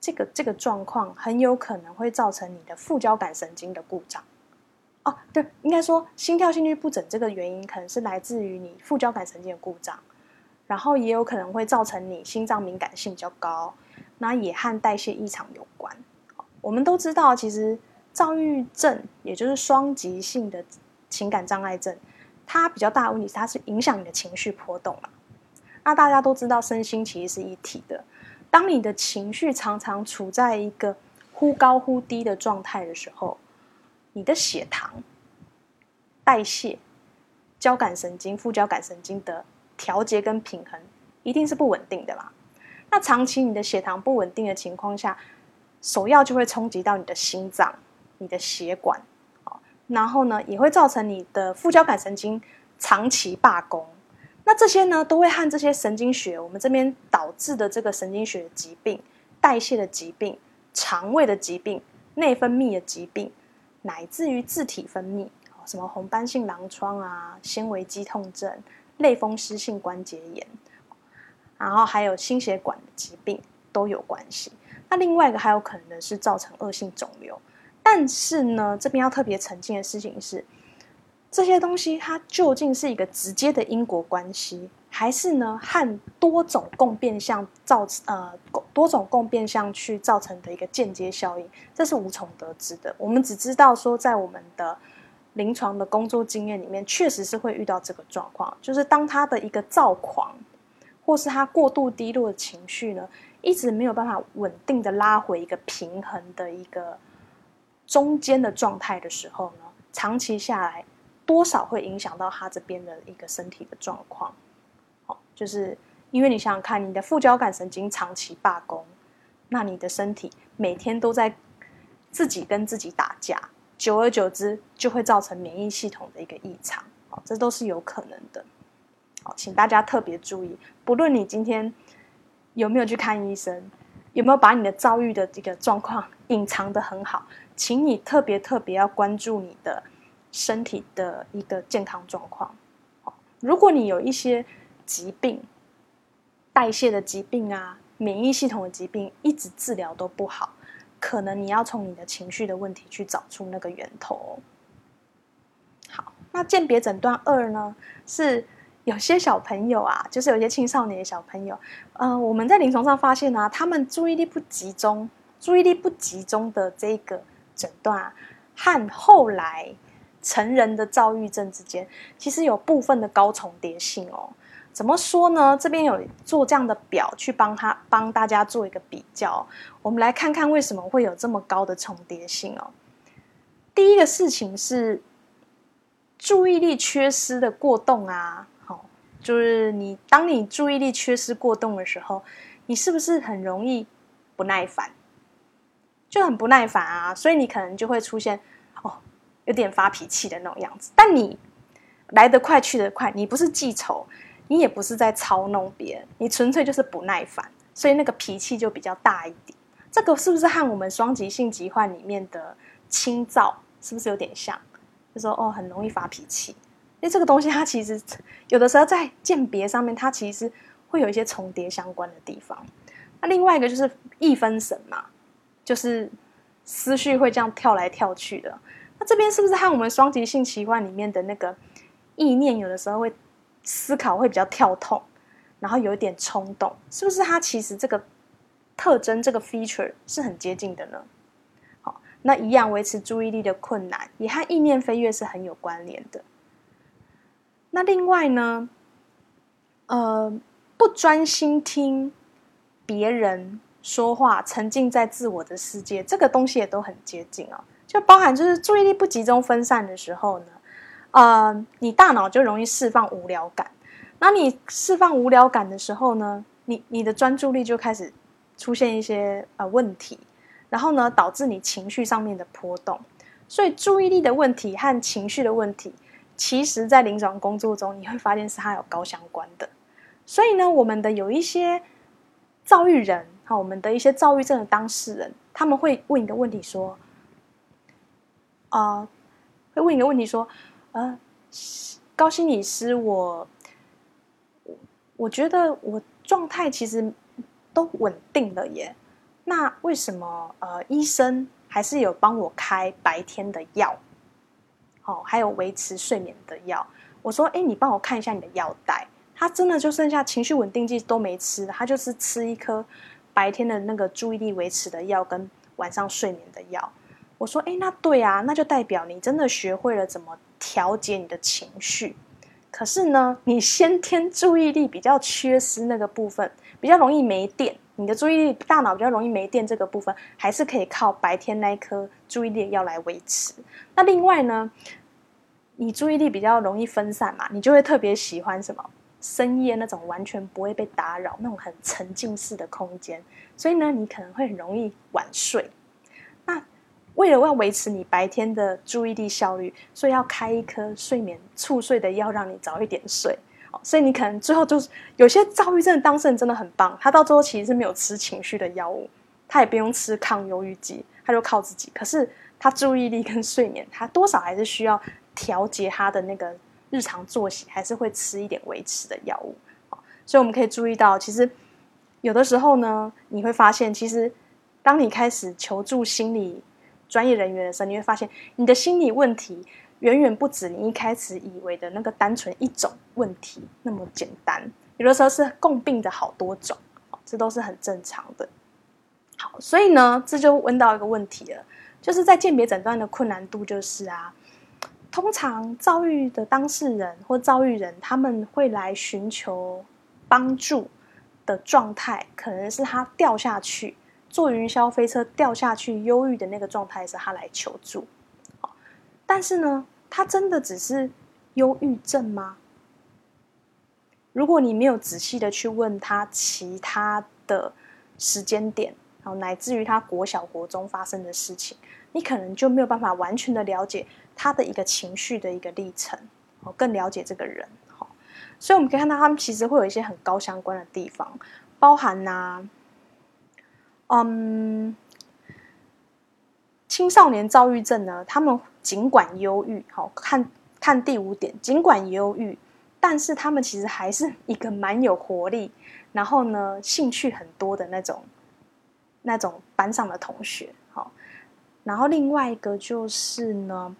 这个这个状况很有可能会造成你的副交感神经的故障，哦，对，应该说心跳心律不整这个原因可能是来自于你副交感神经的故障，然后也有可能会造成你心脏敏感性比较高，那也和代谢异常有关。我们都知道，其实躁郁症也就是双极性的情感障碍症，它比较大的问题是它是影响你的情绪波动嘛。那大家都知道，身心其实是一体的。当你的情绪常常处在一个忽高忽低的状态的时候，你的血糖、代谢、交感神经、副交感神经的调节跟平衡一定是不稳定的啦。那长期你的血糖不稳定的情况下，首要就会冲击到你的心脏、你的血管，然后呢，也会造成你的副交感神经长期罢工。那这些呢，都会和这些神经学，我们这边导致的这个神经学的疾病、代谢的疾病、肠胃的疾病、内分泌的疾病，乃至于自体分泌，什么红斑性狼疮啊、纤维肌痛症、类风湿性关节炎，然后还有心血管的疾病都有关系。那另外一个还有可能是造成恶性肿瘤。但是呢，这边要特别澄清的事情是，这些东西它究竟是一个直接的因果关系，还是呢和多种共变相造呃多种共变相去造成的一个间接效应，这是无从得知的。我们只知道说，在我们的临床的工作经验里面，确实是会遇到这个状况，就是当他的一个躁狂，或是他过度低落的情绪呢，一直没有办法稳定的拉回一个平衡的一个。中间的状态的时候呢，长期下来多少会影响到他这边的一个身体的状况。就是因为你想想看，你的副交感神经长期罢工，那你的身体每天都在自己跟自己打架，久而久之就会造成免疫系统的一个异常。好，这都是有可能的。好，请大家特别注意，不论你今天有没有去看医生，有没有把你的遭遇的这个状况 隐藏得很好。请你特别特别要关注你的身体的一个健康状况。如果你有一些疾病、代谢的疾病啊、免疫系统的疾病，一直治疗都不好，可能你要从你的情绪的问题去找出那个源头。好，那鉴别诊断二呢，是有些小朋友啊，就是有些青少年的小朋友，嗯、呃，我们在临床上发现啊，他们注意力不集中，注意力不集中的这个。诊断和后来成人的躁郁症之间，其实有部分的高重叠性哦。怎么说呢？这边有做这样的表去帮他帮大家做一个比较。我们来看看为什么会有这么高的重叠性哦。第一个事情是注意力缺失的过动啊，好，就是你当你注意力缺失过动的时候，你是不是很容易不耐烦？就很不耐烦啊，所以你可能就会出现哦，有点发脾气的那种样子。但你来得快去得快，你不是记仇，你也不是在操弄别人，你纯粹就是不耐烦，所以那个脾气就比较大一点。这个是不是和我们双极性疾患里面的轻躁是不是有点像？就说哦，很容易发脾气。因为这个东西它其实有的时候在鉴别上面，它其实会有一些重叠相关的地方。那另外一个就是易分神嘛。就是思绪会这样跳来跳去的，那这边是不是和我们双极性疾患里面的那个意念有的时候会思考会比较跳痛，然后有一点冲动，是不是它其实这个特征这个 feature 是很接近的呢？好，那一样维持注意力的困难也和意念飞跃是很有关联的。那另外呢，呃，不专心听别人。说话沉浸在自我的世界，这个东西也都很接近哦。就包含就是注意力不集中、分散的时候呢，呃，你大脑就容易释放无聊感。那你释放无聊感的时候呢，你你的专注力就开始出现一些呃问题，然后呢，导致你情绪上面的波动。所以注意力的问题和情绪的问题，其实在临床工作中你会发现是它有高相关的。所以呢，我们的有一些躁郁人。好，我们的一些躁郁症的当事人，他们会问一个问题说：“啊、会问一个问题说，呃，高心理师，我我我觉得我状态其实都稳定了耶，那为什么呃医生还是有帮我开白天的药？哦，还有维持睡眠的药？我说，哎，你帮我看一下你的药袋，他真的就剩下情绪稳定剂都没吃，他就是吃一颗。”白天的那个注意力维持的药跟晚上睡眠的药，我说，哎，那对啊，那就代表你真的学会了怎么调节你的情绪。可是呢，你先天注意力比较缺失那个部分，比较容易没电。你的注意力大脑比较容易没电，这个部分还是可以靠白天那一颗注意力要来维持。那另外呢，你注意力比较容易分散嘛，你就会特别喜欢什么？深夜那种完全不会被打扰、那种很沉浸式的空间，所以呢，你可能会很容易晚睡。为了要维持你白天的注意力效率，所以要开一颗睡眠促睡的药，让你早一点睡。所以你可能最后就是有些躁郁症的当事人真的很棒，他到最后其实是没有吃情绪的药物，他也不用吃抗忧郁剂，他就靠自己。可是他注意力跟睡眠，他多少还是需要调节他的那个日常作息，还是会吃一点维持的药物。所以我们可以注意到，其实有的时候呢，你会发现，其实当你开始求助心理专业人员的时候，你会发现你的心理问题远远不止你一开始以为的那个单纯一种问题那么简单。有的时候是共病的好多种，这都是很正常的。好，所以呢，这就问到一个问题了，就是在鉴别诊断的困难度，就是啊，通常遭遇的当事人或遭遇人，他们会来寻求帮助的状态，可能是他掉下去，坐云霄飞车掉下去，忧郁的那个状态是他来求助。但是呢，他真的只是忧郁症吗？如果你没有仔细的去问他其他的时间点，然后乃至于他国小国中发生的事情，你可能就没有办法完全的了解他的一个情绪的一个历程，哦，更了解这个人。所以我们可以看到，他们其实会有一些很高相关的地方，包含呐、嗯，青少年躁郁症呢，他们尽管忧郁，好，看看第五点，尽管忧郁，但是他们其实还是一个蛮有活力，然后呢，兴趣很多的那种那种班上的同学，好，然后另外一个就是呢。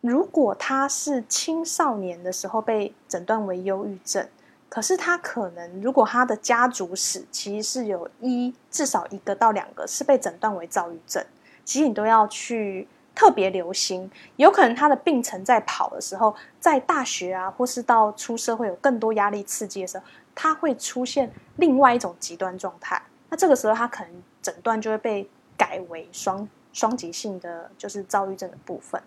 如果他是青少年的时候被诊断为忧郁症，可是他可能如果他的家族史其实是有一至少一个到两个是被诊断为躁郁症，其实你都要去特别留心，有可能他的病程在跑的时候，在大学啊，或是到出社会有更多压力刺激的时候，他会出现另外一种极端状态，那这个时候他可能诊断就会被改为双双极性的就是躁郁症的部分。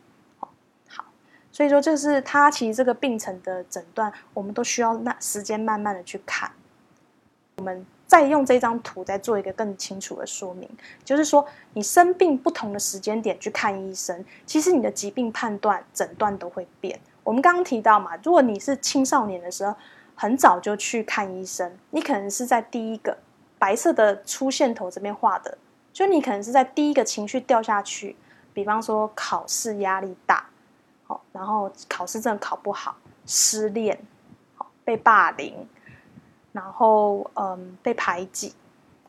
所以说，这是他其实这个病程的诊断，我们都需要那时间慢慢的去看。我们再用这张图再做一个更清楚的说明，就是说，你生病不同的时间点去看医生，其实你的疾病判断诊断都会变。我们刚刚提到嘛，如果你是青少年的时候，很早就去看医生，你可能是在第一个白色的粗线头这边画的，就你可能是在第一个情绪掉下去，比方说考试压力大。好，然后考试证考不好，失恋，好，被霸凌，然后嗯被排挤，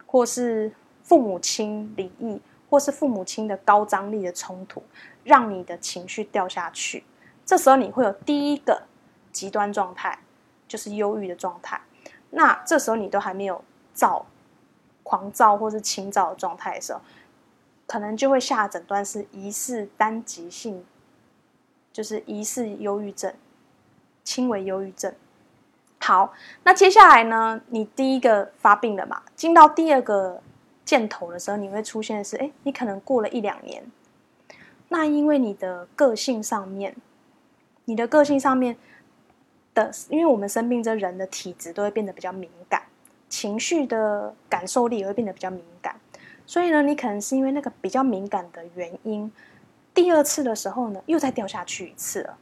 或是父母亲离异，或是父母亲的高张力的冲突，让你的情绪掉下去。这时候你会有第一个极端状态，就是忧郁的状态。那这时候你都还没有躁、狂躁或是轻躁的状态的时候，可能就会下诊断是疑似单极性。就是疑似忧郁症，轻微忧郁症。好，那接下来呢？你第一个发病了嘛？进到第二个箭头的时候，你会出现的是，哎，你可能过了一两年。那因为你的个性上面，你的个性上面的，因为我们生病这人的体质都会变得比较敏感，情绪的感受力也会变得比较敏感。所以呢，你可能是因为那个比较敏感的原因。第二次的时候呢，又再掉下去一次了，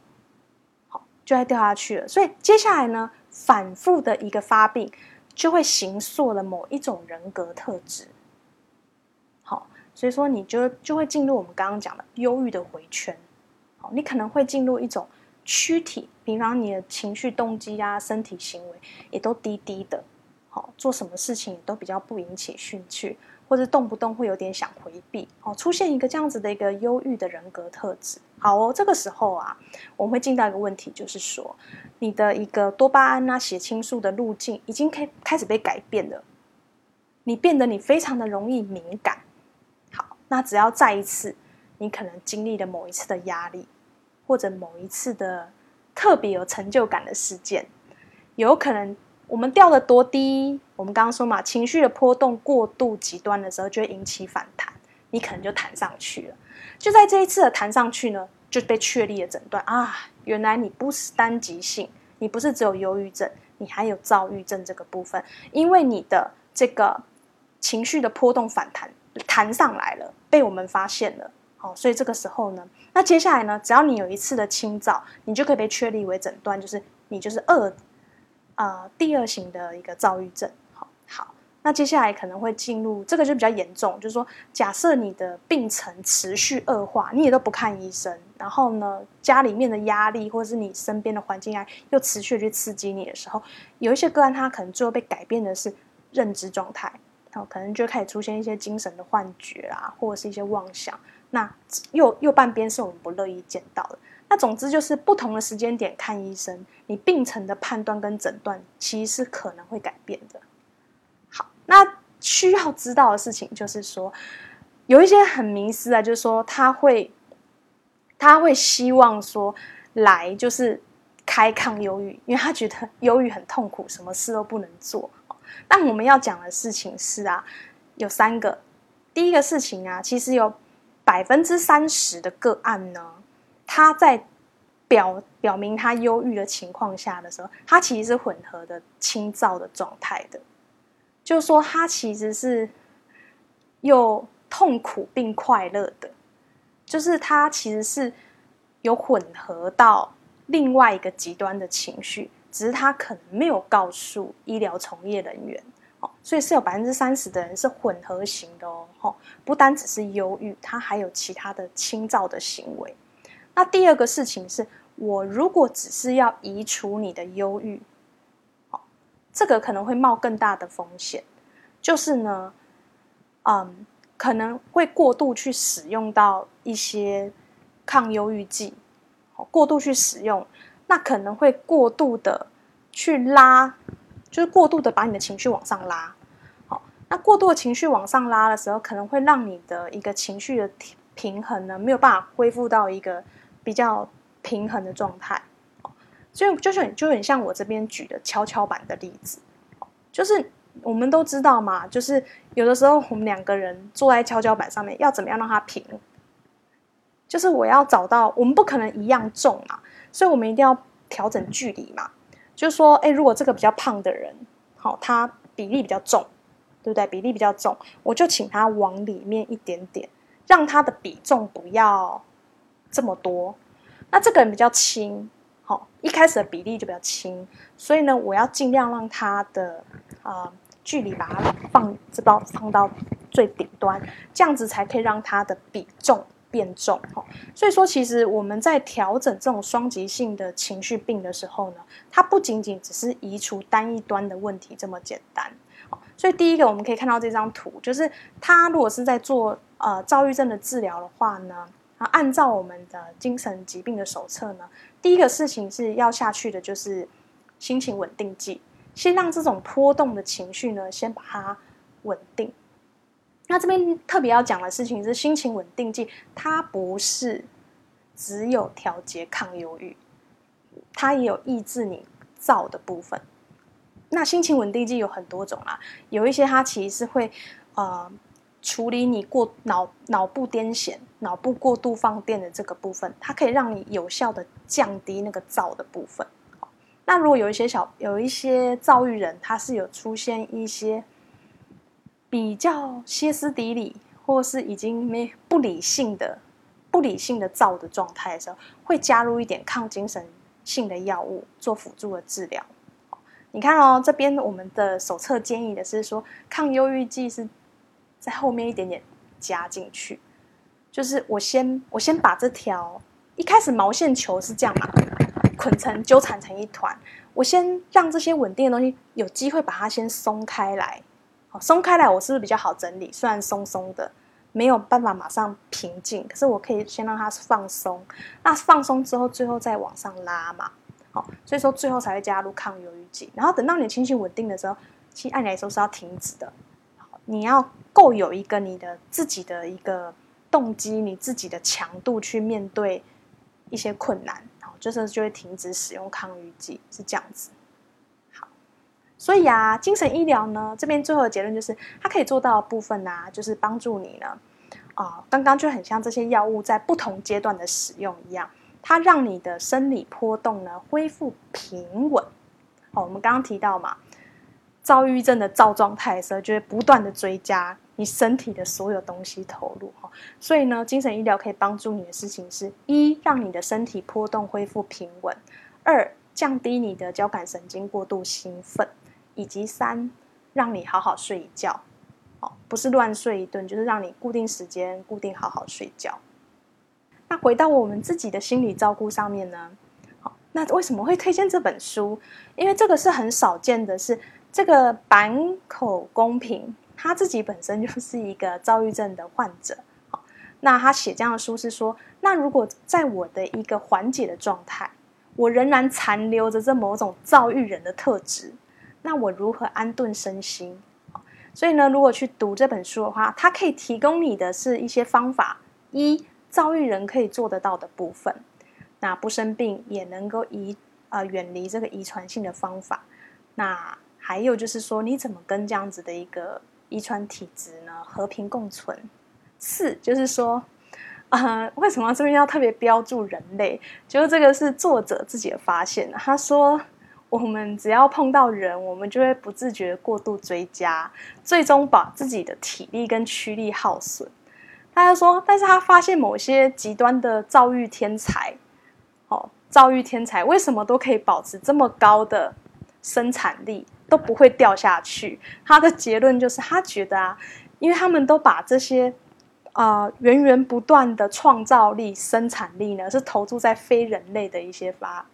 好，就再掉下去了。所以接下来呢，反复的一个发病，就会形塑了某一种人格特质。好，所以说你就就会进入我们刚刚讲的忧郁的回圈。好，你可能会进入一种躯体，比方你的情绪、动机啊、身体行为也都低低的。好，做什么事情都比较不引起兴趣。或者动不动会有点想回避哦，出现一个这样子的一个忧郁的人格特质。好哦，这个时候啊，我们会进到一个问题，就是说，你的一个多巴胺啊、血清素的路径已经开开始被改变了，你变得你非常的容易敏感。好，那只要再一次，你可能经历了某一次的压力，或者某一次的特别有成就感的事件，有可能。我们掉的多低？我们刚刚说嘛，情绪的波动过度极端的时候，就会引起反弹，你可能就弹上去了。就在这一次的弹上去呢，就被确立了诊断啊，原来你不是单极性，你不是只有忧郁症，你还有躁郁症这个部分，因为你的这个情绪的波动反弹弹上来了，被我们发现了。好，所以这个时候呢，那接下来呢，只要你有一次的轻躁，你就可以被确立为诊断，就是你就是二。啊、第二型的一个躁郁症，好，好，那接下来可能会进入这个就比较严重，就是说，假设你的病程持续恶化，你也都不看医生，然后呢，家里面的压力或者是你身边的环境啊又持续去刺激你的时候，有一些个案他可能最后被改变的是认知状态，然后可能就开始出现一些精神的幻觉啊，或者是一些妄想。那右右半边是我们不乐意见到的。那总之就是不同的时间点看医生，你病程的判断跟诊断其实是可能会改变的。好那需要知道的事情就是说，有一些很迷思啊，就是说他会，他会希望说来就是开抗忧郁，因为他觉得忧郁很痛苦，什么事都不能做。但我们要讲的事情是啊，有三个。第一个事情啊，其实有百分之三十的个案呢，他在表表明他忧郁的情况下的时候，他其实是混合的轻躁的状态的。就是说，他其实是又痛苦并快乐的，就是他其实是有混合到另外一个极端的情绪，只是他可能没有告诉医疗从业人员哦，所以是有百分之三十的人是混合型的哦，不单只是忧郁，他还有其他的轻躁的行为。那第二个事情是，我如果只是要移除你的忧郁。这个可能会冒更大的风险，就是呢，嗯，可能会过度去使用到一些抗忧郁剂，过度去使用，那可能会过度的去拉，就是过度的把你的情绪往上拉，好，那过度的情绪往上拉的时候，可能会让你的一个情绪的平衡呢，没有办法恢复到一个比较平衡的状态。所以就是很就很像我这边举的跷跷板的例子，就是我们都知道嘛，就是有的时候我们两个人坐在跷跷板上面，要怎么样让它平？就是我要找到，我们不可能一样重嘛，所以我们一定要调整距离嘛。就是说，哎，如果这个比较胖的人，好，他比例比较重，对不对？比例比较重，我就请他往里面一点点，让他的比重不要这么多。那这个人比较轻。好，一开始的比例就比较轻，所以呢，我要尽量让他的啊、距离把它放这包放到最顶端，这样子才可以让它的比重变重。哈，所以说其实我们在调整这种双极性的情绪病的时候呢，它不仅仅只是移除单一端的问题这么简单。好，所以第一个我们可以看到这张图，就是他如果是在做呃躁郁症的治疗的话呢。按照我们的精神疾病的手册呢，第一个事情是要下去的，就是心情稳定剂，先让这种波动的情绪呢，先把它稳定。那这边特别要讲的事情是，心情稳定剂它不是只有调节抗忧郁，它也有抑制你躁的部分。那心情稳定剂有很多种啊，有一些它其实是会呃。处理你过脑脑部癫痫、脑部过度放电的这个部分，它可以让你有效的降低那个躁的部分。那如果有一些小有一些躁郁人，他是有出现一些比较歇斯底里，或是已经没不理性的、不理性的躁的状态的时候，会加入一点抗精神性的药物做辅助的治疗。你看哦，这边我们的手册建议的是说，抗忧郁剂是。在后面一点点加进去，就是我先我先把这条一开始毛线球是这样嘛，捆成纠缠成一团，我先让这些稳定的东西有机会把它先松开来，好，松开来我是不是比较好整理？虽然松松的没有办法马上平静，可是我可以先让它放松，那放松之后最后再往上拉嘛，好，所以说最后才会加入抗忧郁剂，然后等到你情绪稳定的时候，其实按理来说是要停止的，你要。够有一个你的自己的一个动机，你自己的强度去面对一些困难，然后就是就会停止使用抗忧郁剂，是这样子。好，所以啊，精神医疗呢，这边最后的结论就是，它可以做到的部分啊，就是帮助你呢，啊、呃，刚刚就很像这些药物在不同阶段的使用一样，它让你的生理波动呢恢复平稳。哦，我们刚刚提到嘛，躁郁症的躁状态的时候，就会不断的追加。你身体的所有东西投入哈，所以呢，精神医疗可以帮助你的事情是：一，让你的身体波动恢复平稳；二，降低你的交感神经过度兴奋；以及三，让你好好睡一觉，哦，不是乱睡一顿，就是让你固定时间、固定好好睡觉。那回到我们自己的心理照顾上面呢？好，那为什么会推荐这本书？因为这个是很少见的是，这个坂口公平他自己本身就是一个躁郁症的患者。好，那他写这样的书是说，那如果在我的一个缓解的状态，我仍然残留着这某种躁郁人的特质，那我如何安顿身心？所以呢，如果去读这本书的话，它可以提供你的是一些方法，一。躁郁人可以做得到的部分，那不生病也能够遗呃远离这个遗传性的方法。那还有就是说，你怎么跟这样子的一个遗传体质呢和平共存？四就是说，呃，为什么这边要特别标注人类？就是这个是作者自己的发现。他说，我们只要碰到人，我们就会不自觉过度追加，最终把自己的体力跟驱力耗损。他就说，但是他发现某些极端的躁郁天才，哦，躁郁天才为什么都可以保持这么高的生产力，都不会掉下去？他的结论就是，他觉得啊，因为他们都把这些啊、源源不断的创造力、生产力呢，是投注在非人类的一些发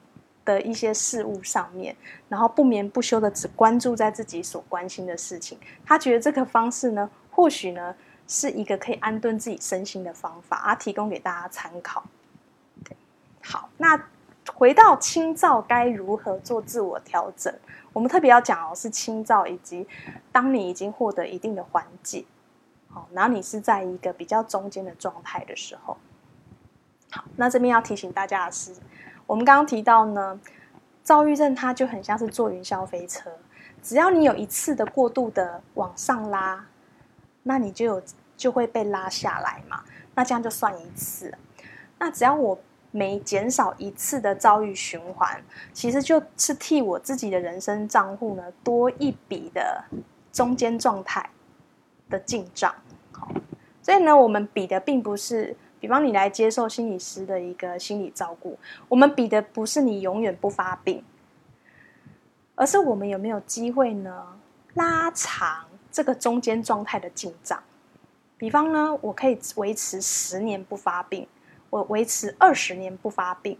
的一些事物上面，然后不眠不休的只关注在自己所关心的事情。他觉得这个方式呢，或许呢。是一个可以安顿自己身心的方法，啊，提供给大家参考。好，那回到清照该如何做自我调整？我们特别要讲哦，是轻躁，以及当你已经获得一定的缓解，好，然后你是在一个比较中间的状态的时候。好，那这边要提醒大家的是，我们刚刚提到呢，躁郁症它就很像是坐云霄飞车，只要你有一次的过度的往上拉，那你就有。就会被拉下来嘛，那这样就算一次。那只要我每减少一次的遭遇循环，其实就是替我自己的人生账户呢多一笔的中间状态的进账。好，所以呢，我们比的并不是，比方你来接受心理师的一个心理照顾，我们比的不是你永远不发病，而是我们有没有机会呢拉长这个中间状态的进账。比方呢，我可以维持十年不发病，我维持二十年不发病，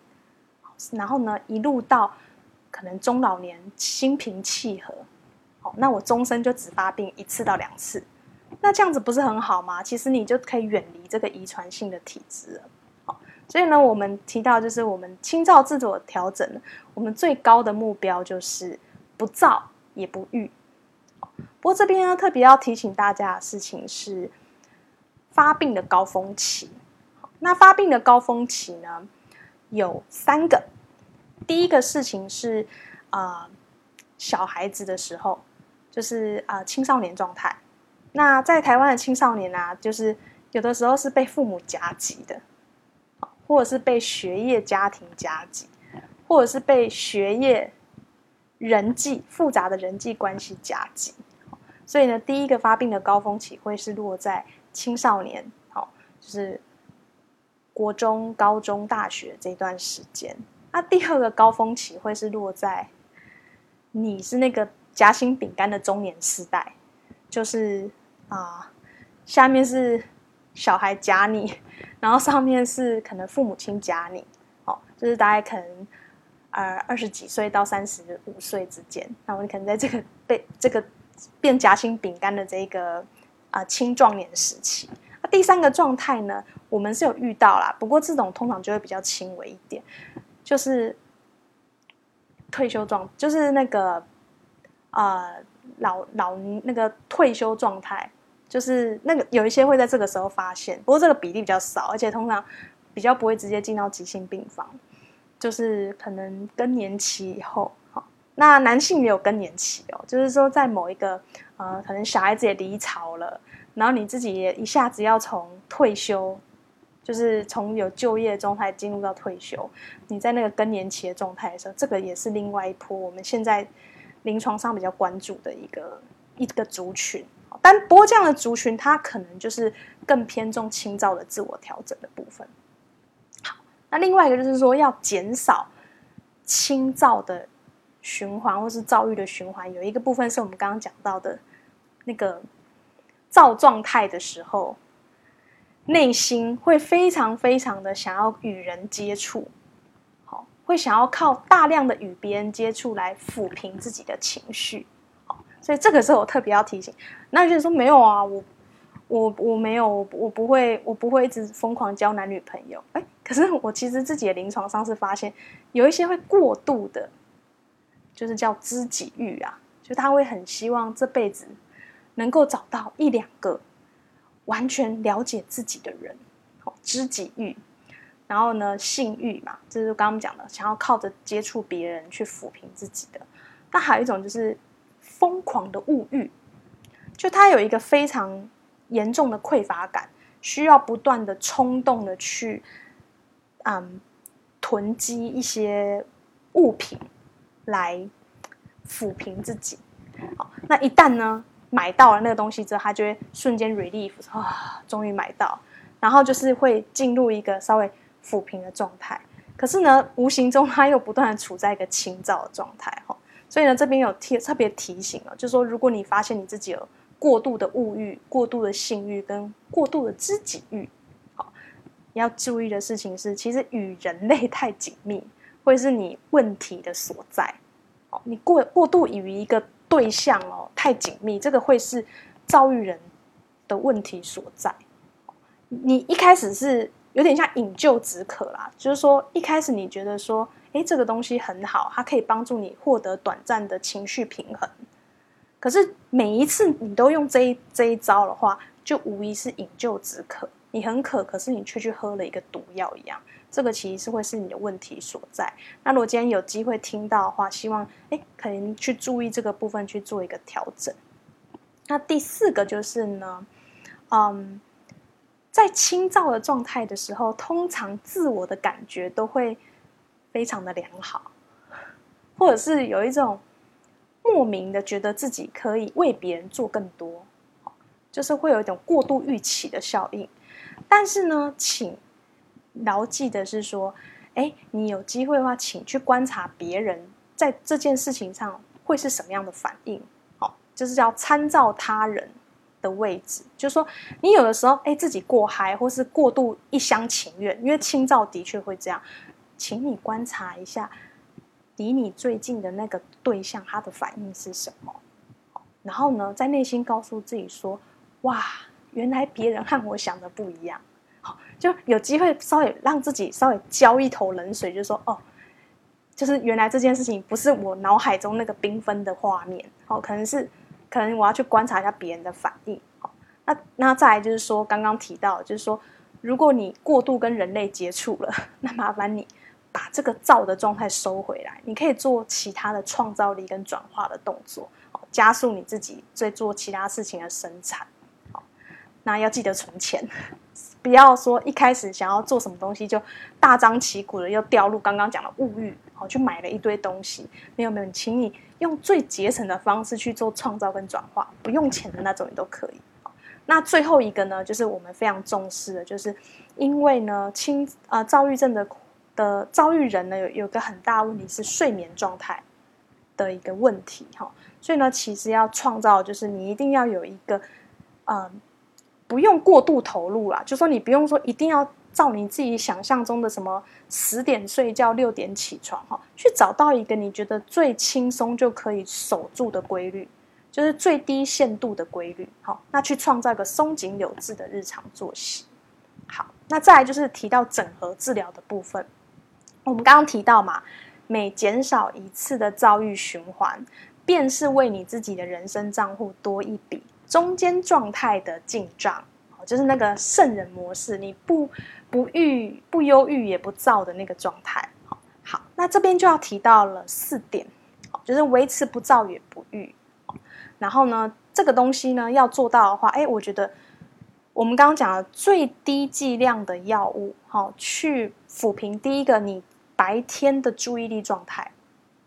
然后呢，一路到可能中老年心平气和，好，那我终身就只发病一次到两次，那这样子不是很好吗？其实你就可以远离这个遗传性的体质。好，所以呢，我们提到就是我们轻躁自我调整，我们最高的目标就是不躁也不郁。不过这边呢，特别要提醒大家的事情是。发病的高峰期，那发病的高峰期呢，有三个。第一个事情是，啊、小孩子的时候，就是啊、青少年状态。那在台湾的青少年啊，就是有的时候是被父母夹击的，或者是被学业、家庭夹击，或者是被学业、人际复杂的人际关系夹击。所以呢，第一个发病的高峰期会是落在。青少年，好，就是国中、高中、大学这段时间。那第二个高峰期会是落在你是那个夹心饼干的中年时代，就是啊、下面是小孩夹你，然后上面是可能父母亲夹你，哦，就是大概可能呃二十几岁到三十五岁之间，那我可能在这个被这个变夹心饼干的这个。啊、青壮年时期。那第三个状态呢，我们是有遇到啦，不过这种通常就会比较轻微一点，就是退休状，就是那个呃老老那个退休状态，就是那个有一些会在这个时候发现，不过这个比例比较少，而且通常比较不会直接进到急性病房，就是可能更年期以后。那男性也有更年期哦，就是说在某一个呃，可能小孩子也离巢了，然后你自己也一下子要从退休，就是从有就业状态进入到退休，你在那个更年期的状态的时候，这个也是另外一波我们现在临床上比较关注的一个一个族群。但不过这样的族群，它可能就是更偏重轻躁的自我调整的部分。好，那另外一个就是说要减少轻躁的循环或是躁郁的循环，有一个部分是我们刚刚讲到的那个躁状态的时候，内心会非常非常的想要与人接触，好，会想要靠大量的与别人接触来抚平自己的情绪，好，所以这个时候我特别要提醒，那有些人说没有啊，我我我没有，我不会，我不会一直疯狂交男女朋友，哎，可是我其实自己的临床上是发现，有一些会过度的，就是叫知己欲啊，就他会很希望这辈子能够找到一两个。完全了解自己的人，哦，知己欲，然后呢，性欲嘛，这是刚刚讲的，想要靠着接触别人去抚平自己的。那还有一种就是疯狂的物欲，就他有一个非常严重的匮乏感，需要不断的冲动的去，嗯，囤积一些物品来抚平自己。好，那一旦呢，买到了那个东西之后，他就会瞬间 relief 啊，终于买到，然后就是会进入一个稍微抚平的状态。可是呢，无形中他又不断的处在一个清躁的状态哈。所以呢，这边有提特别提醒了，就是说，如果你发现你自己有过度的物欲、过度的性欲跟过度的知己欲，好，要注意的事情是，其实与人类太紧密会是你问题的所在。哦，你过过度与一个。对象哦，太紧密，这个会是遭遇人的问题所在。你一开始是有点像饮鸩止渴啦，就是说一开始你觉得说，诶，这个东西很好，它可以帮助你获得短暂的情绪平衡。可是每一次你都用这一这一招的话，就无疑是饮鸩止渴。你很渴，可是你却去喝了一个毒药一样。这个其实是会是你的问题所在。那如果今天有机会听到的话，希望诶可能去注意这个部分去做一个调整。那第四个就是呢，嗯，在清躁的状态的时候，通常自我的感觉都会非常的良好，或者是有一种莫名的觉得自己可以为别人做更多，就是会有一种过度预期的效应。但是呢，请。牢记的是说，哎，你有机会的话，请去观察别人在这件事情上会是什么样的反应。好，就是叫参照他人的位置，就是说，你有的时候，哎，自己过嗨，或是过度一厢情愿，因为清躁的确会这样，请你观察一下离你最近的那个对象，他的反应是什么。然后呢，在内心告诉自己说，哇，原来别人和我想的不一样。就有机会稍微让自己稍微浇一头冷水，就是说哦，就是原来这件事情不是我脑海中那个缤纷的画面，哦，可能是可能我要去观察一下别人的反应。哦，那那再来就是说，刚刚提到，就是说，如果你过度跟人类接触了，那麻烦你把这个躁的状态收回来，你可以做其他的创造力跟转化的动作，加速你自己在做其他事情的生产。好，那要记得存钱。不要说一开始想要做什么东西就大张旗鼓的又掉入刚刚讲的物欲，好，去买了一堆东西。没有没有，请你用最节省的方式去做创造跟转化，不用钱的那种也都可以。那最后一个呢，就是我们非常重视的，就是因为呢，轻啊躁郁症的的躁郁人呢，有有个很大问题是睡眠状态的一个问题哈，所以呢，其实要创造就是你一定要有一个嗯。不用过度投入啦，就说你不用说一定要照你自己想象中的什么十点睡觉六点起床哈，去找到一个你觉得最轻松就可以守住的规律，就是最低限度的规律。好，那去创造一个松紧有致的日常作息。好，那再来就是提到整合治疗的部分，我们刚刚提到嘛，每减少一次的躁郁循环，便是为你自己的人生账户多一笔。中间状态的进账，就是那个圣人模式，你不不郁不忧郁也不躁的那个状态。好，那这边就要提到了四点，就是维持不躁也不郁。然后呢，这个东西呢要做到的话，哎，我觉得我们刚刚讲的最低剂量的药物，好，去抚平第一个你白天的注意力状态。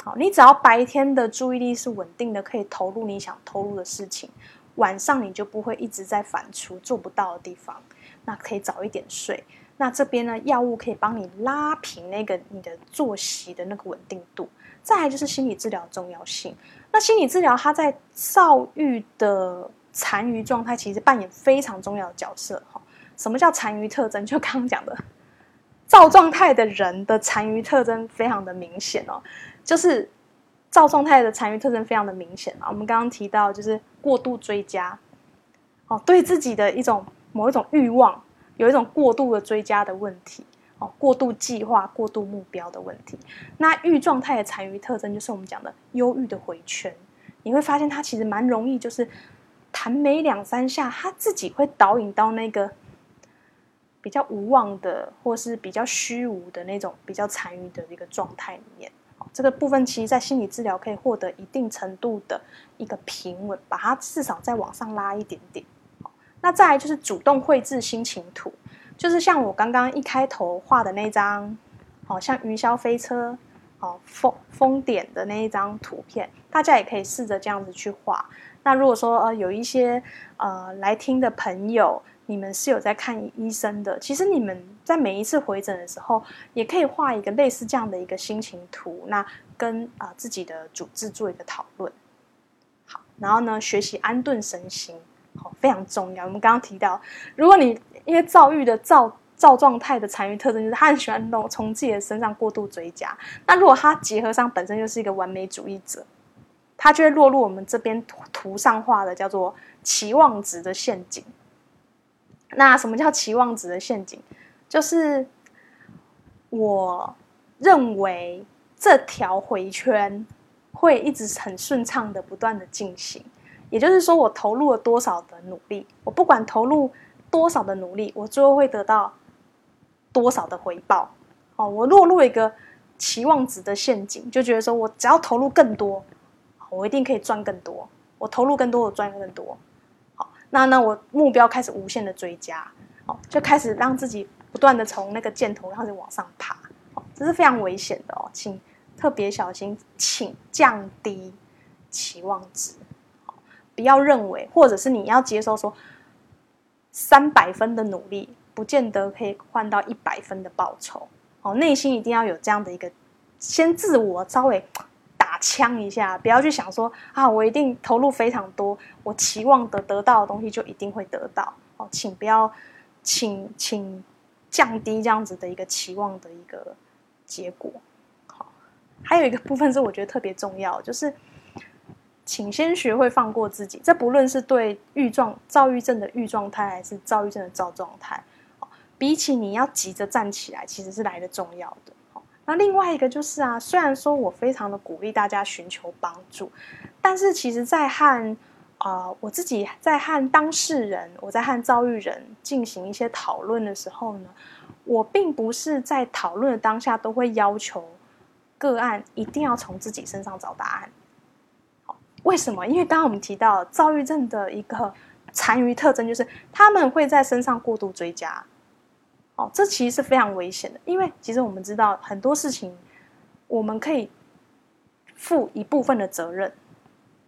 好，你只要白天的注意力是稳定的，可以投入你想投入的事情。晚上你就不会一直在反刍做不到的地方，那可以早一点睡。那这边呢，药物可以帮你拉平那个你的作息的那个稳定度。再来就是心理治疗重要性。那心理治疗它在躁郁的残余状态其实扮演非常重要的角色。哈，什么叫残余特征？就刚刚讲的，躁状态的人的残余特征非常的明显哦，就是躁状态的残余特征非常的明显啊。我们刚刚提到就是过度追加，哦，对自己的一种某一种欲望有一种过度的追加的问题。哦过度计划、过度目标的问题。那郁状态的残余特征就是我们讲的忧郁的回圈。你会发现他其实蛮容易，就是弹没两三下，他自己会导引到那个比较无望的，或是比较虚无的那种比较残余的一个状态里面。这个部分其实，在心理治疗可以获得一定程度的一个平稳，把它至少再往上拉一点点。那再来就是主动绘制心情图。就是像我刚刚一开头画的那张，好像云霄飞车，哦，风风点的那一张图片，大家也可以试着这样子去画。那如果说呃有一些呃来听的朋友，你们是有在看医生的，其实你们在每一次回诊的时候，也可以画一个类似这样的一个心情图，那跟啊、自己的主治做一个讨论。好，然后呢，学习安顿身心，好，非常重要。我们刚刚提到，如果你因为躁郁的躁躁状态的残余特征就是他很喜欢弄从自己的身上过度追加。那如果他结合上本身就是一个完美主义者，他就会落入我们这边图上画的叫做期望值的陷阱。那什么叫期望值的陷阱？就是我认为这条回圈会一直很顺畅的不断的进行，也就是说我投入了多少的努力，我不管投入。多少的努力，我最后会得到多少的回报？哦，我落入一个期望值的陷阱，就觉得说我只要投入更多，我一定可以赚更多。我投入更多，我赚更多。那那我目标开始无限的追加，哦，就开始让自己不断的从那个箭头开始往上爬。哦，这是非常危险的哦，请特别小心，请降低期望值。不要认为，或者是你要接受说。三百分的努力，不见得可以换到一百分的报酬。哦，内心一定要有这样的一个，先自我稍微打枪一下，不要去想说啊，我一定投入非常多，我期望的得到的东西就一定会得到。哦，请不要，请请降低这样子的一个期望的一个结果。好，还有一个部分是我觉得特别重要，就是。请先学会放过自己，这不论是对郁状、躁郁症的郁状态，还是躁郁症的躁状态，比起你要急着站起来，其实是来得重要的。那另外一个就是啊，虽然说我非常的鼓励大家寻求帮助，但是其实，在和啊、我自己在和当事人，我在和遭遇人进行一些讨论的时候呢，我并不是在讨论的当下都会要求个案一定要从自己身上找答案。为什么？因为刚刚我们提到躁郁症的一个 残余特征，就是他们会在身上过度追加。哦，这其实是非常危险的。因为其实我们知道很多事情，我们可以负一部分的责任，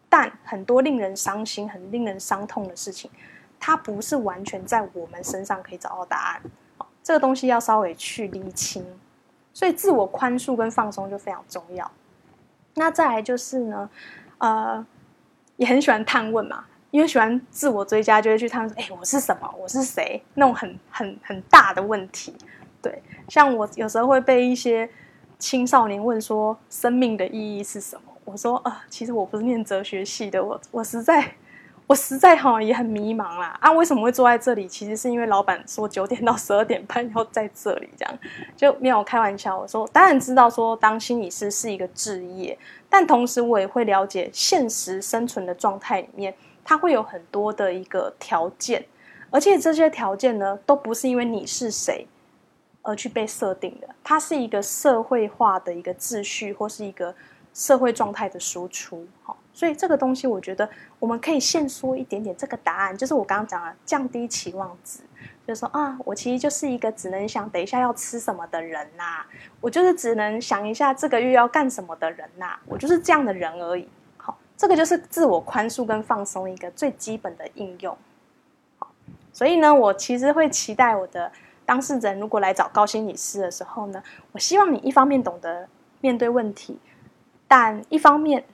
但很多令人伤心、很令人伤痛的事情，它不是完全在我们身上可以找到答案。哦，这个东西要稍微去厘清，所以自我宽恕跟放松就非常重要。那再来就是呢，呃，也很喜欢探问嘛，因为喜欢自我追加，就会去探问说：“哎，我是什么？我是谁？”那种很很很大的问题。对，像我有时候会被一些青少年问说：“生命的意义是什么？”我说：“呃，其实我不是念哲学系的，我我实在。”我实在哈也很迷茫啦啊！为什么会坐在这里？其实是因为老板说九点到十二点半要在这里，这样就没有开玩笑。我说当然知道说当心理师是一个职业，但同时我也会了解现实生存的状态里面，它会有很多的一个条件，而且这些条件呢都不是因为你是谁而去被设定的，它是一个社会化的一个秩序或是一个社会状态的输出，好。所以这个东西，我觉得我们可以先说一点点这个答案，就是我刚刚讲的降低期望值，就是说啊，我其实就是一个只能想等一下要吃什么的人呐、我就是只能想一下这个月要干什么的人呐、我就是这样的人而已。这个就是自我宽恕跟放松一个最基本的应用。好，所以呢，我其实会期待我的当事人如果来找高心理师的时候呢，我希望你一方面懂得面对问题，但一方面。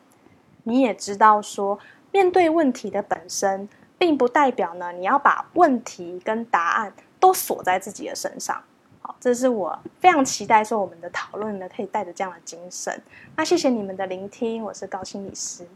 你也知道说，面对问题的本身，并不代表呢你要把问题跟答案都锁在自己的身上。好，这是我非常期待说我们的讨论呢可以带着这样的精神。那谢谢你们的聆听，我是高心理师。